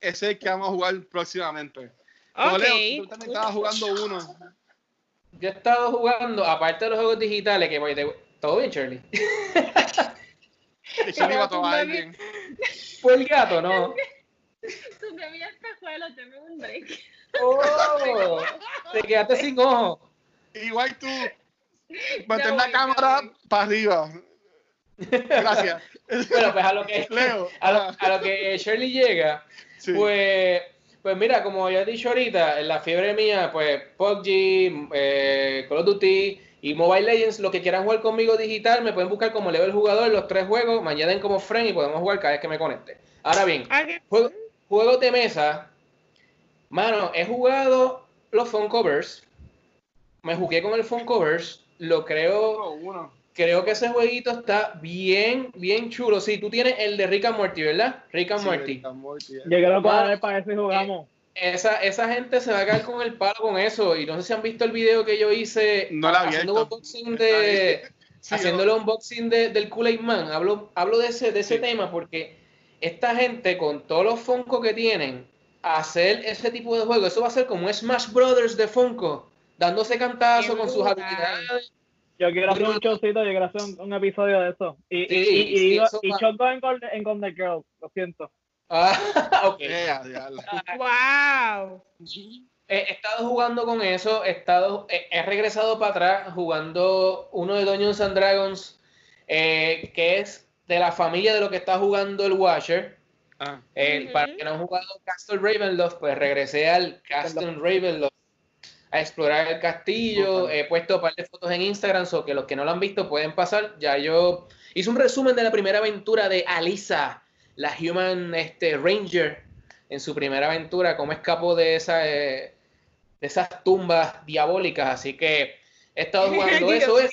ese es el que vamos a jugar próximamente. Como Ok. Leo, tú también estabas jugando uno. Yo he estado jugando, aparte de los juegos digitales, que the way- ¿Todo bien, Shirley? Y se mató a alguien. ¿Fue el gato, no? [laughs] Tuve mi espejuelo, deme un break. ¡Oh! Te quedaste sin ojo. Igual tú. [laughs] Mantén la cámara para arriba. Gracias. Bueno, pues a lo que, Leo. a lo, ah, a lo que Shirley llega, sí. pues, pues mira, como ya he dicho ahorita, en la fiebre mía, pues PUBG, eh, Call of Duty y Mobile Legends, lo que quieran jugar conmigo digital, me pueden buscar como level jugador los tres juegos, me añaden como friend y podemos jugar cada vez que me conecte. Ahora bien, Juego- juegos de mesa. Mano, he jugado los phone covers. Me jugué con el phone covers. Lo creo. uno. Creo que ese jueguito está bien, bien chulo. Sí, tú tienes el de Rick and Morty, ¿verdad? Rick and Sí, Morty. Rick and Morty, eh. Yo quiero Mano, cuadrar para eso y jugamos. Esa, esa gente se va a caer con el palo con eso. Y no sé si han visto el video que yo hice No la haciendo unboxing de. Sí, haciendo el unboxing de- del Kool-Aid Man. Hablo, hablo de ese, de ese Sí. tema porque esta gente, con todos los Funko que tienen, hacer ese tipo de juego, eso va a ser como un Smash Brothers de Funko, dándose cantazo con sus habilidades. Yo quiero hacer un showcito, yo quiero hacer un, un episodio de eso. Y, Sí, y, y, sí, digo- eso y va. Shotgun en Golden, en Golden Girl, lo siento. Ah, [laughs] ok. Eh. Wow. He estado jugando con eso, he, estado, he, he regresado para atrás jugando uno de Dungeons and Dragons, eh, que es de la familia de lo que está jugando el Watcher. Ah, Ujú. Para que no han jugado Castle Ravenloft, pues regresé al Castle Ravenloft a explorar el castillo. He puesto un par de fotos en Instagram, so que los que no lo han visto pueden pasar. Ya yo hice un resumen de la primera aventura de Alisa, la Human este, Ranger, en su primera aventura, cómo escapó de, esa, eh, de esas tumbas diabólicas. Así que he estado [laughs] jugando eso. Es,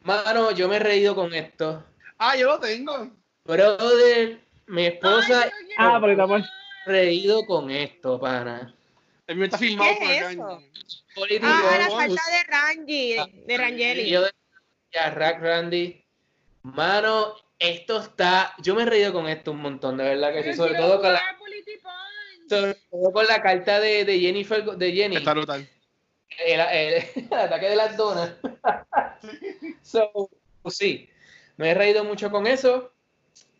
mano, yo me he reído con esto. Ah, yo lo tengo. Brother, mi esposa Ay, Ah, porque estamos- reído con esto, pana. El mío está filmado ¿Qué por es? Político, Ah, la salsa de Rangi, de y Rangeli. yo de ya, Rack Randy. Mano, esto está, yo me he reído con esto un montón, de verdad que sí, sobre todo con la, sobre todo con la carta de, de Jennifer, de Jenny. Está brutal. el, el- [laughs] el ataque de las donas. [laughs] so, pues sí, me he reído mucho con eso.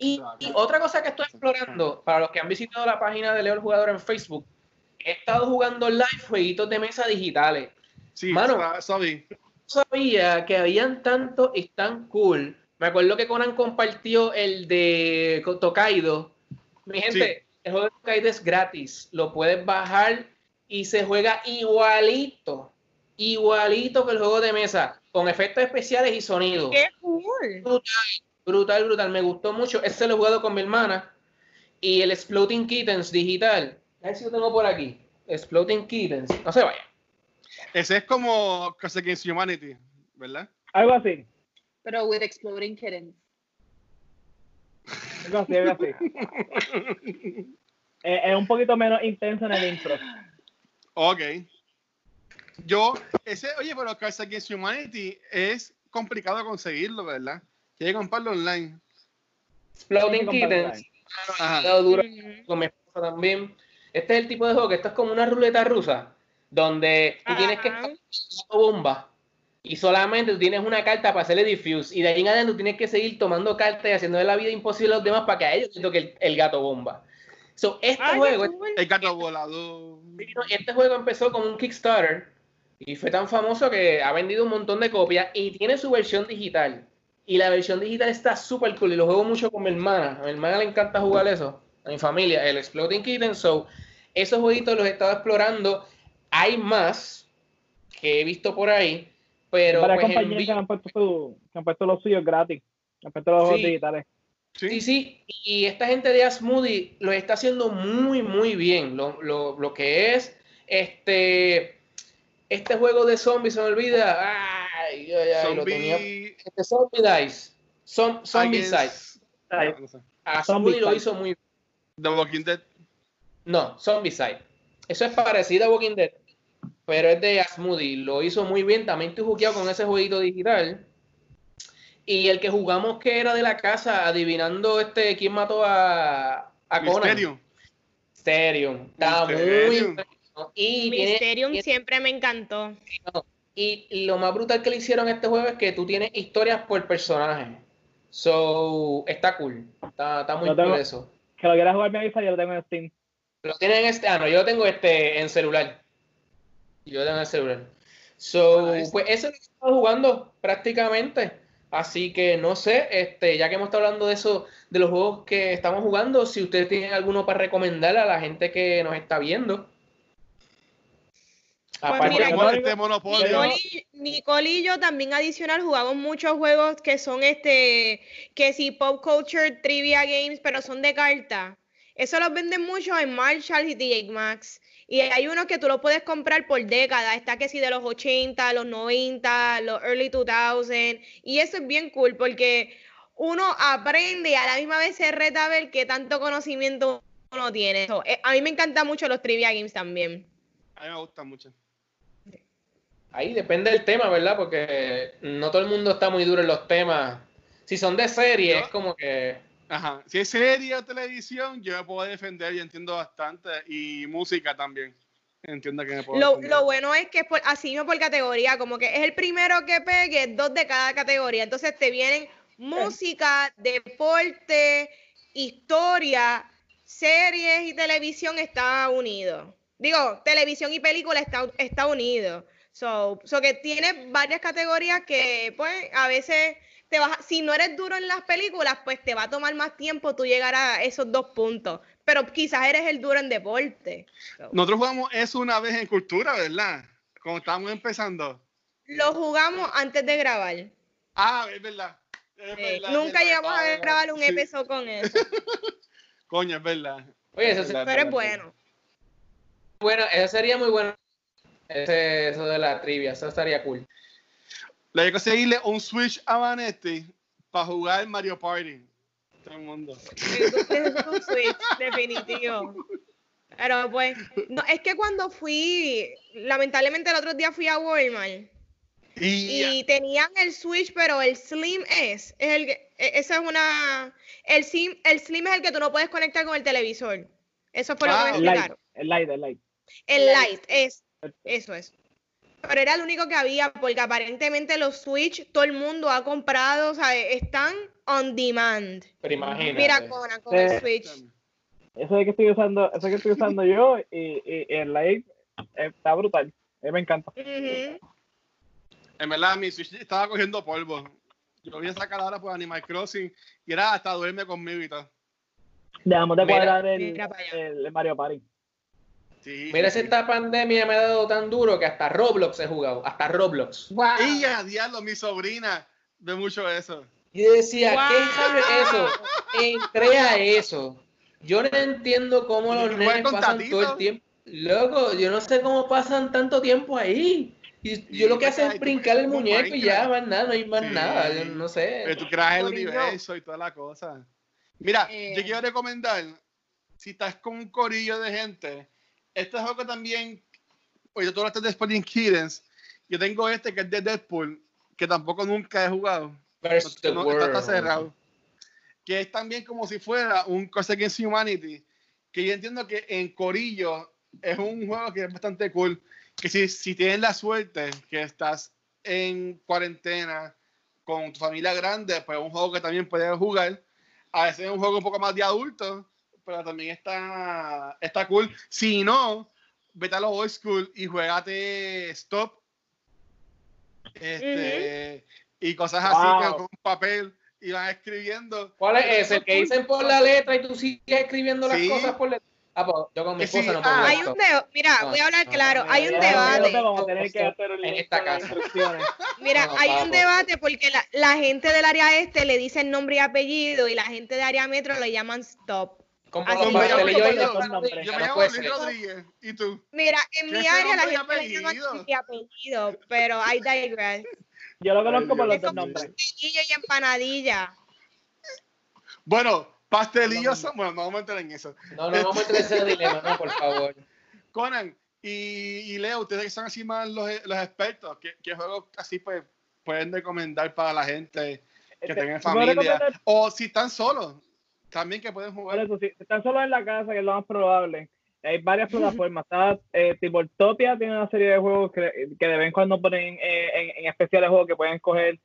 Y, y otra cosa que estoy explorando, para los que han visitado la página de Leo el Jugador en Facebook, he estado jugando live jueguitos de mesa digitales. Sí, Mano. Mano, sabí. No sabía que habían tantos y tan cool. Me acuerdo que Conan compartió el de Tokaido. Mi gente, el juego de Tokaido es gratis. Lo puedes bajar y se juega igualito. Igualito que el juego de mesa. Con efectos especiales y sonido. ¡Qué cool! Brutal, brutal. Me gustó mucho. Ese lo he jugado con mi hermana. Y el Exploding Kittens digital. A ver si lo tengo por aquí. Exploding Kittens. No se vaya. Ese es como Cause Against Humanity, ¿verdad? Algo así. Pero with exploding kittens. Algo así, algo así. [laughs] Eh, es un poquito menos intenso en el intro. Ok. Yo, ese, oye, pero Cause Against Humanity es complicado conseguirlo, ¿verdad? Que comprarlo online. Comprarlo Kittens. Ajá. Me ha dado duro con mi esposa también. Este es el tipo de juego que esto es como una ruleta rusa, donde tú tienes que estar bomba y solamente tú tienes una carta para hacerle diffuse y de ahí en adelante tú tienes que seguir tomando cartas y haciéndole la vida imposible a los demás para que a ellos les toque el, el gato bomba. So, este Ay, juego. El gato volador. este juego empezó como un Kickstarter y fue tan famoso que ha vendido un montón de copias y tiene su versión digital. Y la versión digital está súper cool y lo juego mucho con mi hermana. A mi hermana le encanta jugar eso. A mi familia, el Exploding Kitten. So, esos jueguitos los he estado explorando. Hay más que he visto por ahí, pero Varias pues, compañías que han, puesto su- que han puesto los suyos gratis. Que han puesto los juegos Sí. digitales. Sí. Sí, sí, y esta gente de Asmoody lo está haciendo muy, muy bien. Lo, lo- lo que es este este juego de zombies, se me olvida. Ay, ay, ay, lo tenía. Zombie. Este Zombie Dice. Zom- zombie no sé. Asmoody lo hizo muy The Walking Dead. No, Zombicide. Eso es parecido a Walking Dead, pero es de Asmoody. Lo hizo muy bien. También estoy jugueado con ese jueguito digital. Y el que jugamos que era de la casa, adivinando este quién mató a, a Conan. Misterio. Mysterium. Está muy Mysterium. bueno. y, Mysterium tiene- siempre me encantó. Y lo más brutal que le hicieron este juego es que tú tienes historias por personaje. So, está cool. Está, está muy tengo- cool eso. Que lo quieras jugar me avisa, yo lo tengo en Steam. Lo tienen en este. Ah, no, yo lo tengo este en celular. Yo lo tengo en celular. So, pues eso es lo que he estado jugando prácticamente. Así que no sé, este, ya que hemos estado hablando de eso, de los juegos que estamos jugando, si ustedes tienen alguno para recomendar a la gente que nos está viendo. Aparte Pokémon, yo- este monopolio. Nicole y, Nicole y yo también adicional jugamos muchos juegos que son este, que sí, pop culture, trivia games, pero son de carta. Eso los venden mucho en Marshall y TJ Maxx. Y hay unos que tú los puedes comprar por décadas. Está que sí de los 80, los 90, los early 2000. Y eso es bien cool porque uno aprende y a la misma vez se reta a ver qué tanto conocimiento uno tiene. So, eh, a mí me encantan mucho los trivia games también. A mí me gusta mucho. Ahí depende del tema, ¿verdad? Porque no todo el mundo está muy duro en los temas. Si son de serie, Yo- es como que. Ajá. Si es serie o televisión, yo me puedo defender y entiendo bastante. Y música también. Entiendo que me puedo Lo, defender. lo bueno es que es por, así mismo por categoría, como que es el primero que pegue, dos de cada categoría. Entonces te vienen música, deporte, historia, series y televisión está unido. Digo, televisión y película está, está unido. So, so que tiene varias categorías que, pues, a veces te vas, a- si no eres duro en las películas, pues te va a tomar más tiempo tú llegar a esos dos puntos. Pero quizás eres el duro en deporte. So. Nosotros jugamos eso una vez en cultura, ¿verdad? Cuando estábamos empezando. Lo jugamos antes de grabar. Ah, es verdad. Es es Nunca verdad. llegamos a Ah, grabar un sí. episodio con eso. [laughs] Coño, es verdad. Oye, eso Es verdad, Pero es bueno. Bueno, eso sería muy bueno. Ese, eso de la trivia, eso estaría cool. Le hay que conseguirle un Switch a Vanetti para jugar Mario Party. Todo el mundo. Es un Switch, definitivo. Pero pues, no, es que cuando fui, lamentablemente el otro día fui a Walmart Y, tenían el Switch, pero el Slim es, es el que, e, esa es una, el Slim, el Slim es el que tú no puedes conectar con el televisor. Eso fue lo que me explicaron. El Light, el Light. El Light, es, eso es. Pero era el único que había, porque aparentemente los Switch, todo el mundo ha comprado, o sea, están on demand. Pero imagínate. Mira con el Switch. Eso es que estoy usando, eso que estoy usando yo y, y, el Light está brutal. A mí me encanta. En verdad, mi Switch estaba cogiendo polvo. Yo voy a sacar ahora por Animal Crossing y era hasta duerme conmigo y todo. Dejamos de cuadrar el, el, Mario Party. Sí, mira, si esta pandemia me ha dado tan duro que hasta Roblox he jugado. Hasta Roblox. Wow. Y ya, diablo, mi sobrina ve mucho eso. Y decía, ¿qué sabe eso? Entré a eso. Yo no entiendo cómo los nenes pasan todo el tiempo. Loco, yo no sé cómo pasan tanto tiempo ahí. Y yo lo que hace es brincar el muñeco y ya, más nada, no hay más nada, yo no sé. Pero tú creas el universo y toda la cosa. Mira, yo eh. quiero recomendar, si estás con un corillo de gente, este juego también, oye, tú hablaste de Sporting Kittens, yo tengo este que es de Deadpool, que tampoco nunca he jugado. No, está, cerrado. Que es también como si fuera un Cosa Against Humanity, que yo entiendo que en corillo es un juego que es bastante cool que si, si tienes la suerte que estás en cuarentena con tu familia grande, pues es un juego que también puedes jugar. A veces es un juego un poco más de adulto, pero también está, está cool. Si no, vete a los old school y juegate Stop. Este, Y cosas así con papel y van escribiendo. ¿Cuál es ese? El que dicen por la letra y tú sigues escribiendo las cosas por letra. Ah, pues yo con mi esposa no puedo. Ah, hay un debate, mira, voy a hablar claro, hay un debate. Vamos a tener que hacer en esta casa. Mira, hay un debate porque la, la, gente del área este le dicen nombre y apellido y la gente del área metro le llaman stop. ¿Cómo Así yo, yo, yo, yo, me llamo Luis Rodríguez. ¿Y tú? Mira, en mi área la gente le llama y apellido, pero I digress. Yo lo conozco por los dos nombres. Pastelillo y empanadilla. Bueno, Pastelillos son. Bueno, no vamos a entrar en eso. No, no vamos a entrar en ese [laughs] dilema, no, por favor. Conan y, Leo, ustedes que son así más los, los expertos, ¿qué, ¿qué, juegos así pues pueden recomendar para la gente que este, tenga familia? O si están solos, también que pueden jugar. Eso, si están solos en la casa, que es lo más probable. Hay varias plataformas. Está, eh, tipo Topia tiene una serie de juegos que, que de vez en cuando ponen eh, en, en especiales juegos que pueden coger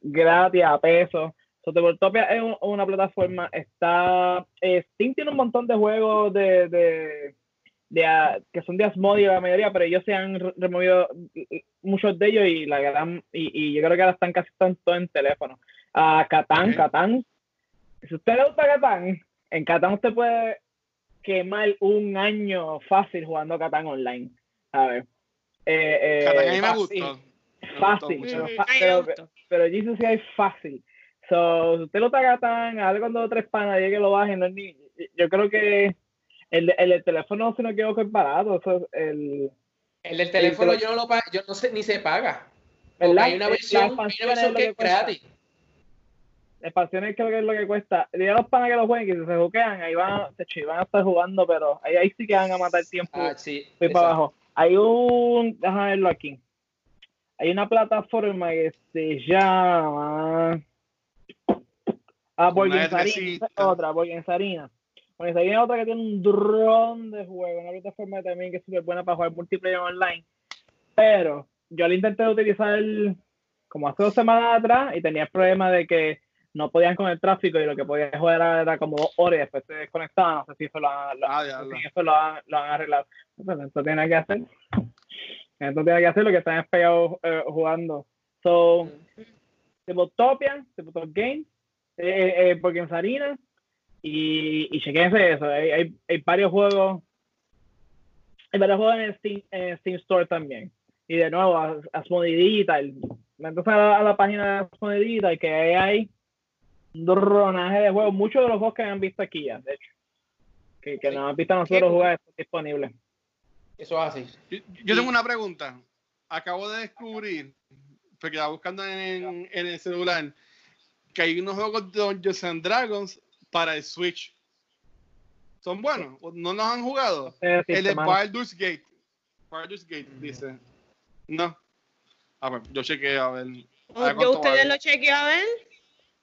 gratis a peso. Tabletopia es una plataforma, está, eh, Steam tiene un montón de juegos de, de, de ah, que son de Asmodee la mayoría, pero ellos se han removido muchos de ellos y la gran, y, y yo creo que ahora están casi todos en teléfono. A uh, Catán, Catán. Si usted le gusta Catán, en Catán usted puede quemar un año fácil jugando Catán online. A ver. Eh, eh, Catán a mí me gusta. Fácil, pero, pero, pero, Jesus sí es fácil. So, si usted lo está tan, hable con dos o tres panas y que lo bajen, no ni, yo creo que el, el, el teléfono, si no equivoco, es barato. Eso el, el del teléfono yo no lo pago, yo no sé, ni se paga. Hay una versión, una versión que es gratis. La expansión es creo que es lo que cuesta. Dile a los panas que lo jueguen, que si se juquean, ahí van, se van a estar jugando, pero ahí, ahí sí que van a matar tiempo. Ah, sí, para abajo. Hay un, déjame verlo aquí. Hay una plataforma que se llama Ah, Sarina, otra, Sarina. Sarina es otra que tiene un dron de juego, una plataforma también que es súper buena para jugar multiplayer online. Pero yo la intenté utilizar como hace dos semanas atrás y tenía el problema de que no podían con el tráfico y lo que podía jugar era, como dos horas y después se desconectaban. No sé si eso lo, han, ah, eso lo, han, lo han arreglado. Entonces, esto tiene que hacer. Esto tiene que hacer lo que están pegados eh, jugando. So, Topia, Top Game, eh, eh, porque en Sarina y, y chequense eso. Hay, hay, hay, varios juegos. Hay varios juegos en Steam, en Steam Store también. Y de nuevo, Asmodee Digital. Entonces a la, página de Asmodee Digital que hay un dronaje de juegos. Muchos de los juegos que han visto aquí ya, de hecho. Que, que nos han visto nosotros jugar disponibles. Eso es así. Yo, tengo una pregunta. Acabo de descubrir, porque estaba buscando en, en el celular, que hay unos juegos de Dungeons and Dragons para el Switch. ¿Son buenos? ¿No los han jugado? el de Baldur's Gate. Baldur's Gate, dice. No. Ah, pues yo chequeo a ver. ¿O yo ustedes lo chequeo a ver?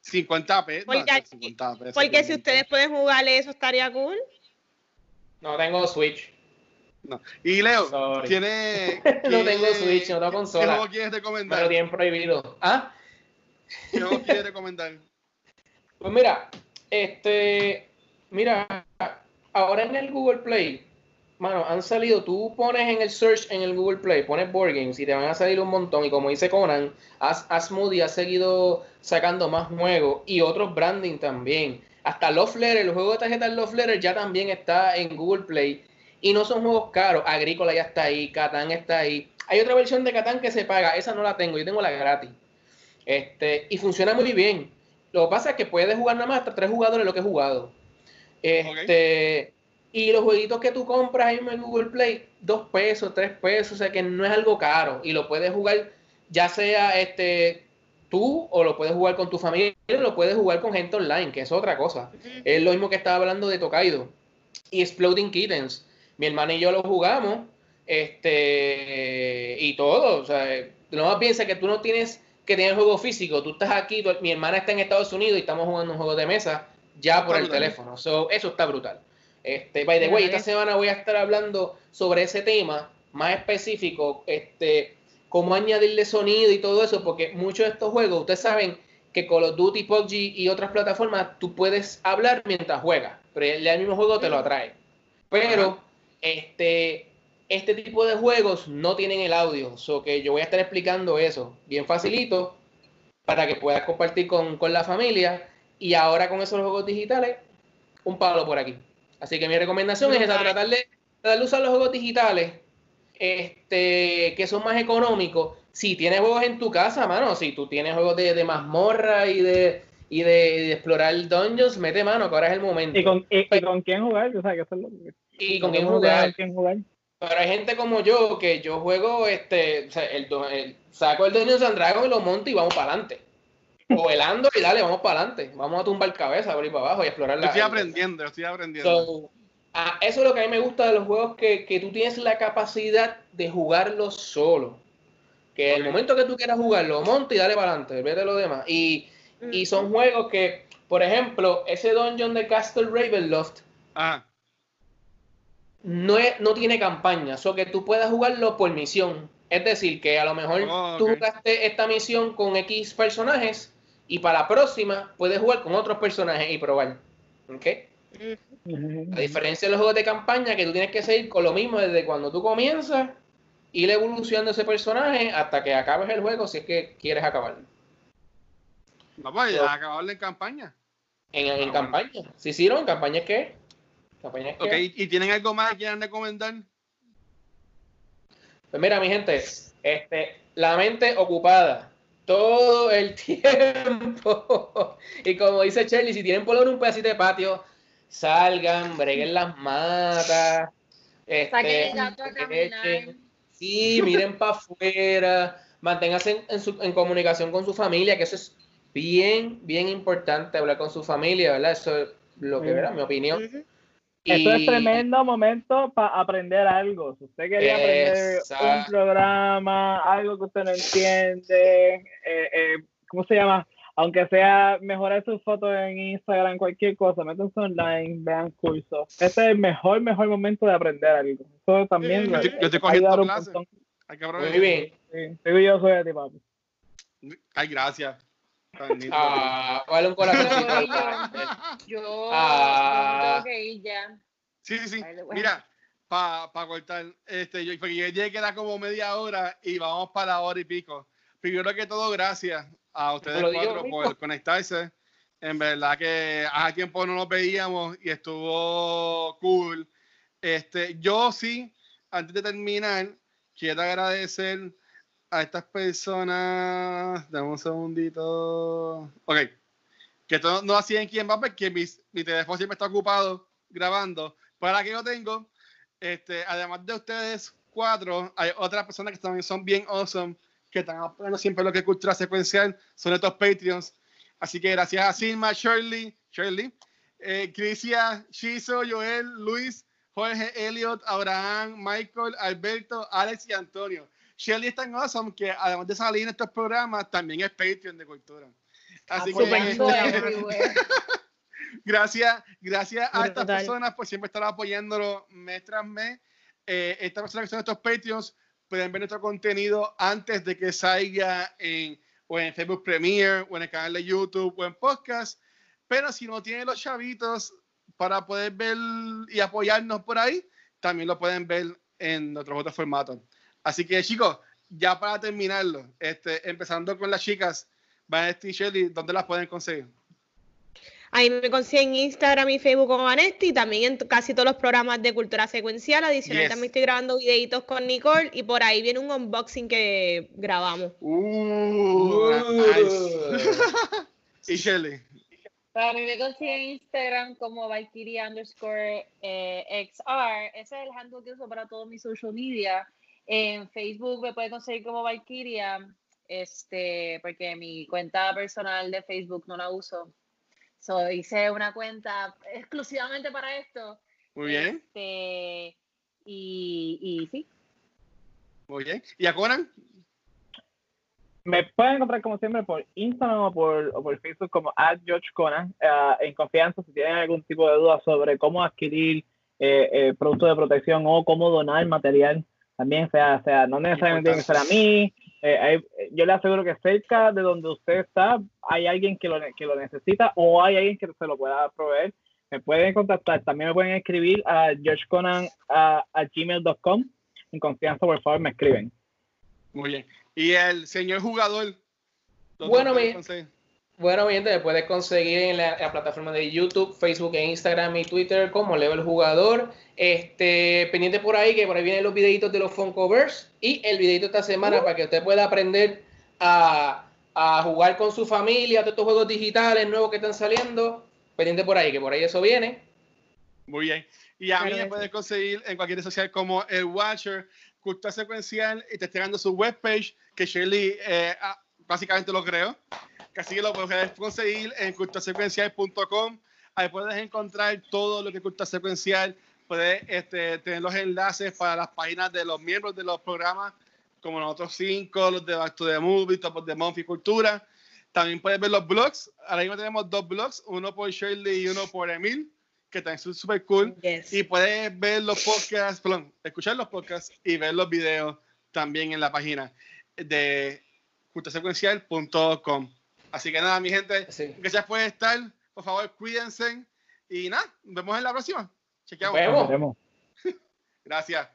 50 pesos. Porque, 50 pesos porque si ustedes pueden jugarle eso estaría cool. No tengo Switch. No. Y Leo, Sorry. tiene. [laughs] no tengo Switch, no tengo ¿Qué consola. juego quieres Me recomendar? lo tienen prohibido. ¿Ah? ¿Qué juego quieres recomendar? Pues mira, este, mira, ahora en el Google Play, mano, han salido, tú pones en el search en el Google Play, pones board games y te van a salir un montón. Y como dice Conan, As Asmodee ha seguido sacando más juegos y otros branding también. Hasta Love Letter, el juego de tarjetas Love Letter ya también está en Google Play. Y no son juegos caros. Agrícola ya está ahí, Catán está ahí. Hay otra versión de Catán que se paga, esa no la tengo, yo tengo la gratis. Este, y funciona muy bien. Lo que pasa es que puedes jugar nada más hasta tres jugadores lo que he jugado. Este, Y los jueguitos que tú compras ahí en Google Play, dos pesos, tres pesos, o sea que no es algo caro. Y lo puedes jugar, ya sea este tú, o lo puedes jugar con tu familia, o lo puedes jugar con gente online, que es otra cosa. Es lo mismo que estaba hablando de Tokaido. Y Exploding Kittens. Mi hermana y yo lo jugamos. Este, y todo. O sea, no más piensa que tú no tienes que tener juego físico. Tú estás aquí, tú- mi hermana está en Estados Unidos y estamos jugando un juego de mesa ya por el teléfono. So, eso está brutal. Este, by the way, esta semana voy a estar hablando sobre ese tema más específico, este, cómo añadirle sonido y todo eso, porque muchos de estos juegos, ustedes saben que Call of Duty, PUBG y otras plataformas, tú puedes hablar mientras juegas, pero el, el mismo juego te lo atrae. Pero este, este tipo de juegos no tienen el audio, so que yo voy a estar explicando eso bien facilito para que puedas compartir con, con la familia y ahora con esos juegos digitales, un palo por aquí. Así que mi recomendación es esa, tratar de, tratar de usar los juegos digitales este, que son más económicos. Si tienes juegos en tu casa, mano, si tú tienes juegos de, de mazmorra y de, y de, de explorar dungeons, mete mano, que ahora es el momento. ¿Y con, y, y con quién jugar? O sea, que eso es lo que- Y con quién jugar. de quién jugar. Pero hay gente como yo que yo juego, este, o sea, el, el- saco el Dungeons and Dragons y lo monto y vamos para adelante. O el Andor y dale, vamos para adelante. Vamos a tumbar cabeza, ahí para abajo y explorar Yo la. estoy aprendiendo, yo estoy aprendiendo. So, ah, eso es lo que a mí me gusta de los juegos, que, que tú tienes la capacidad de jugarlo solo. Que el momento que tú quieras jugarlo, monta y dale para adelante, vete lo demás. Y, y son juegos que, por ejemplo, ese dungeon de Castle Ravenloft Ajá. no, es- no tiene campaña, so que tú puedas jugarlo por misión. Es decir, que a lo mejor Oh, tú jugaste esta misión con X personajes y para la próxima puedes jugar con otros personajes y probar. ¿Ok? A diferencia de los juegos de campaña, que tú tienes que seguir con lo mismo desde cuando tú comienzas, ir evolucionando ese personaje hasta que acabes el juego si es que quieres acabarlo. No, pues So- ya acabarle en campaña. En, en Ah, bueno. campaña. Sí, sí, ¿no? ¿En campaña es qué? ¿Campaña es qué? Ok, ¿y tienen algo más que quieran recomendar? Pues mira, mi gente, este, la mente ocupada todo el [laughs] tiempo. Y como dice Charlie, si tienen por lo menos un pedacito de patio, salgan, breguen las matas. Este, Saquen el gato a caminar. echen- sí, miren para afuera, manténganse en, en su- en comunicación con su familia, que eso es bien, bien importante, hablar con su familia, ¿verdad? Eso es lo que. ¿verdad? Mi opinión. Eso es tremendo momento para aprender algo. Si usted quería aprender Exacto. un programa, algo que usted no entiende, eh, eh, ¿cómo se llama? Aunque sea mejorar sus fotos en Instagram, cualquier cosa, métanse online, vean cursos. Este es el mejor, mejor momento de aprender algo. Eso también Yo yo estoy cogiendo un clases. Muy bien. Sí, estoy orgulloso de ti, papi. Ay, gracias. Ah, vale un al [laughs] padre. Yo, Ah. yo ya. Sí, sí, sí. Mira, para cortar, este, yo, porque yo llegué queda como media hora y vamos para la hora y pico. Primero que todo, gracias a ustedes digo, cuatro por conectarse. En verdad que hace tiempo no nos veíamos y estuvo cool. Este, yo sí, antes de terminar, quiero agradecer a estas personas. Dame un segundito. Ok. Que esto no, no hacía en quién va porque mi, mi teléfono siempre está ocupado grabando. Para que yo tengo, este, además de ustedes cuatro, hay otras personas que también son bien awesome, que están apoyando siempre lo que es cultura secuencial, son estos Patreons. Así que gracias a Silma, Shirley, Shirley, eh, Crisia, Shizo, Joel, Luis, Jorge, Elliot, Abraham, Michael, Alberto, Alex y Antonio. Shelly es tan awesome que además de salir en estos programas, también es Patreon de cultura. Así Ah, pues, que everywhere. [laughs] gracias, gracias a estas personas por siempre estar apoyándolo mes tras mes. Eh, estas personas que son estos Patreons pueden ver nuestro contenido antes de que salga en, o en Facebook Premiere, o en el canal de YouTube, o en podcast. Pero si no tienen los chavitos para poder ver y apoyarnos por ahí, también lo pueden ver en otros otros formatos. Así que chicos, ya para terminarlo, este, empezando con las chicas, Vanessa y Shelly, ¿dónde las pueden conseguir? Ahí me consiguen Instagram y Facebook como Vanesti y también en casi todos los programas de cultura secuencial. Adicional, Yes. también estoy grabando videitos con Nicole y por ahí viene un unboxing que grabamos. Uh, nice. [laughs] y Shelly. Para mí me consiguen en Instagram como Valkyria underscore eh, XR. Ese es el handle que uso para todos mis social media. En Facebook me pueden conseguir como Valkyria, este, porque mi cuenta personal de Facebook no la uso. So, hice una cuenta exclusivamente para esto. Muy bien, Este, y, y sí. muy bien. ¿Y a Conan? Me pueden encontrar como siempre por Instagram o por, o por Facebook como at George Conan. eh, en confianza, si tienen algún tipo de duda sobre cómo adquirir eh, eh, productos de protección o cómo donar material, también sea, sea no necesariamente tiene que ser a mí. Eh, hay- yo le aseguro que cerca de donde usted está hay alguien que lo, que lo necesita o hay alguien que se lo pueda proveer. Me pueden contactar, también me pueden escribir a georgeconan a, a gmail.com. En confianza, por favor, me escriben. Muy bien. ¿Y el señor jugador? ¿Dónde Bueno, conseguir? Bueno, mi gente, me puedes conseguir en la, la plataforma de YouTube, Facebook e Instagram y Twitter como Level Jugador. Este, pendiente por ahí, que por ahí vienen los videitos de los Funkoverse y el videito esta semana para que usted pueda aprender a, a jugar con su familia, todos estos juegos digitales nuevos que están saliendo. Pendiente por ahí, que por ahí eso viene. Muy bien. Y a mí me puedes conseguir en cualquier red social como el Watcher, Cultura Secuencial, y te estoy dando su webpage, que Shirley eh, ah, básicamente lo creo. Así que lo puedes conseguir en culturasecuencial.com. Ahí puedes encontrar todo lo que es Cultura Secuencial. Puedes este, tener los enlaces para las páginas de los miembros de los programas, como nosotros cinco, los de Back to the Movie, Top of the Month y Cultura. También puedes ver los blogs. Ahora mismo tenemos dos blogs, uno por Shirley y uno por Emil, que también son súper cool. Yes. Y puedes ver los podcasts, perdón, escuchar los podcasts y ver los videos también en la página de justasecuencial.com. Así que nada, mi gente, Sí. gracias por estar. Por favor, cuídense. Y nada, nos vemos en la próxima. Chequeamos. Nos vemos. Nos vemos. [laughs] Gracias.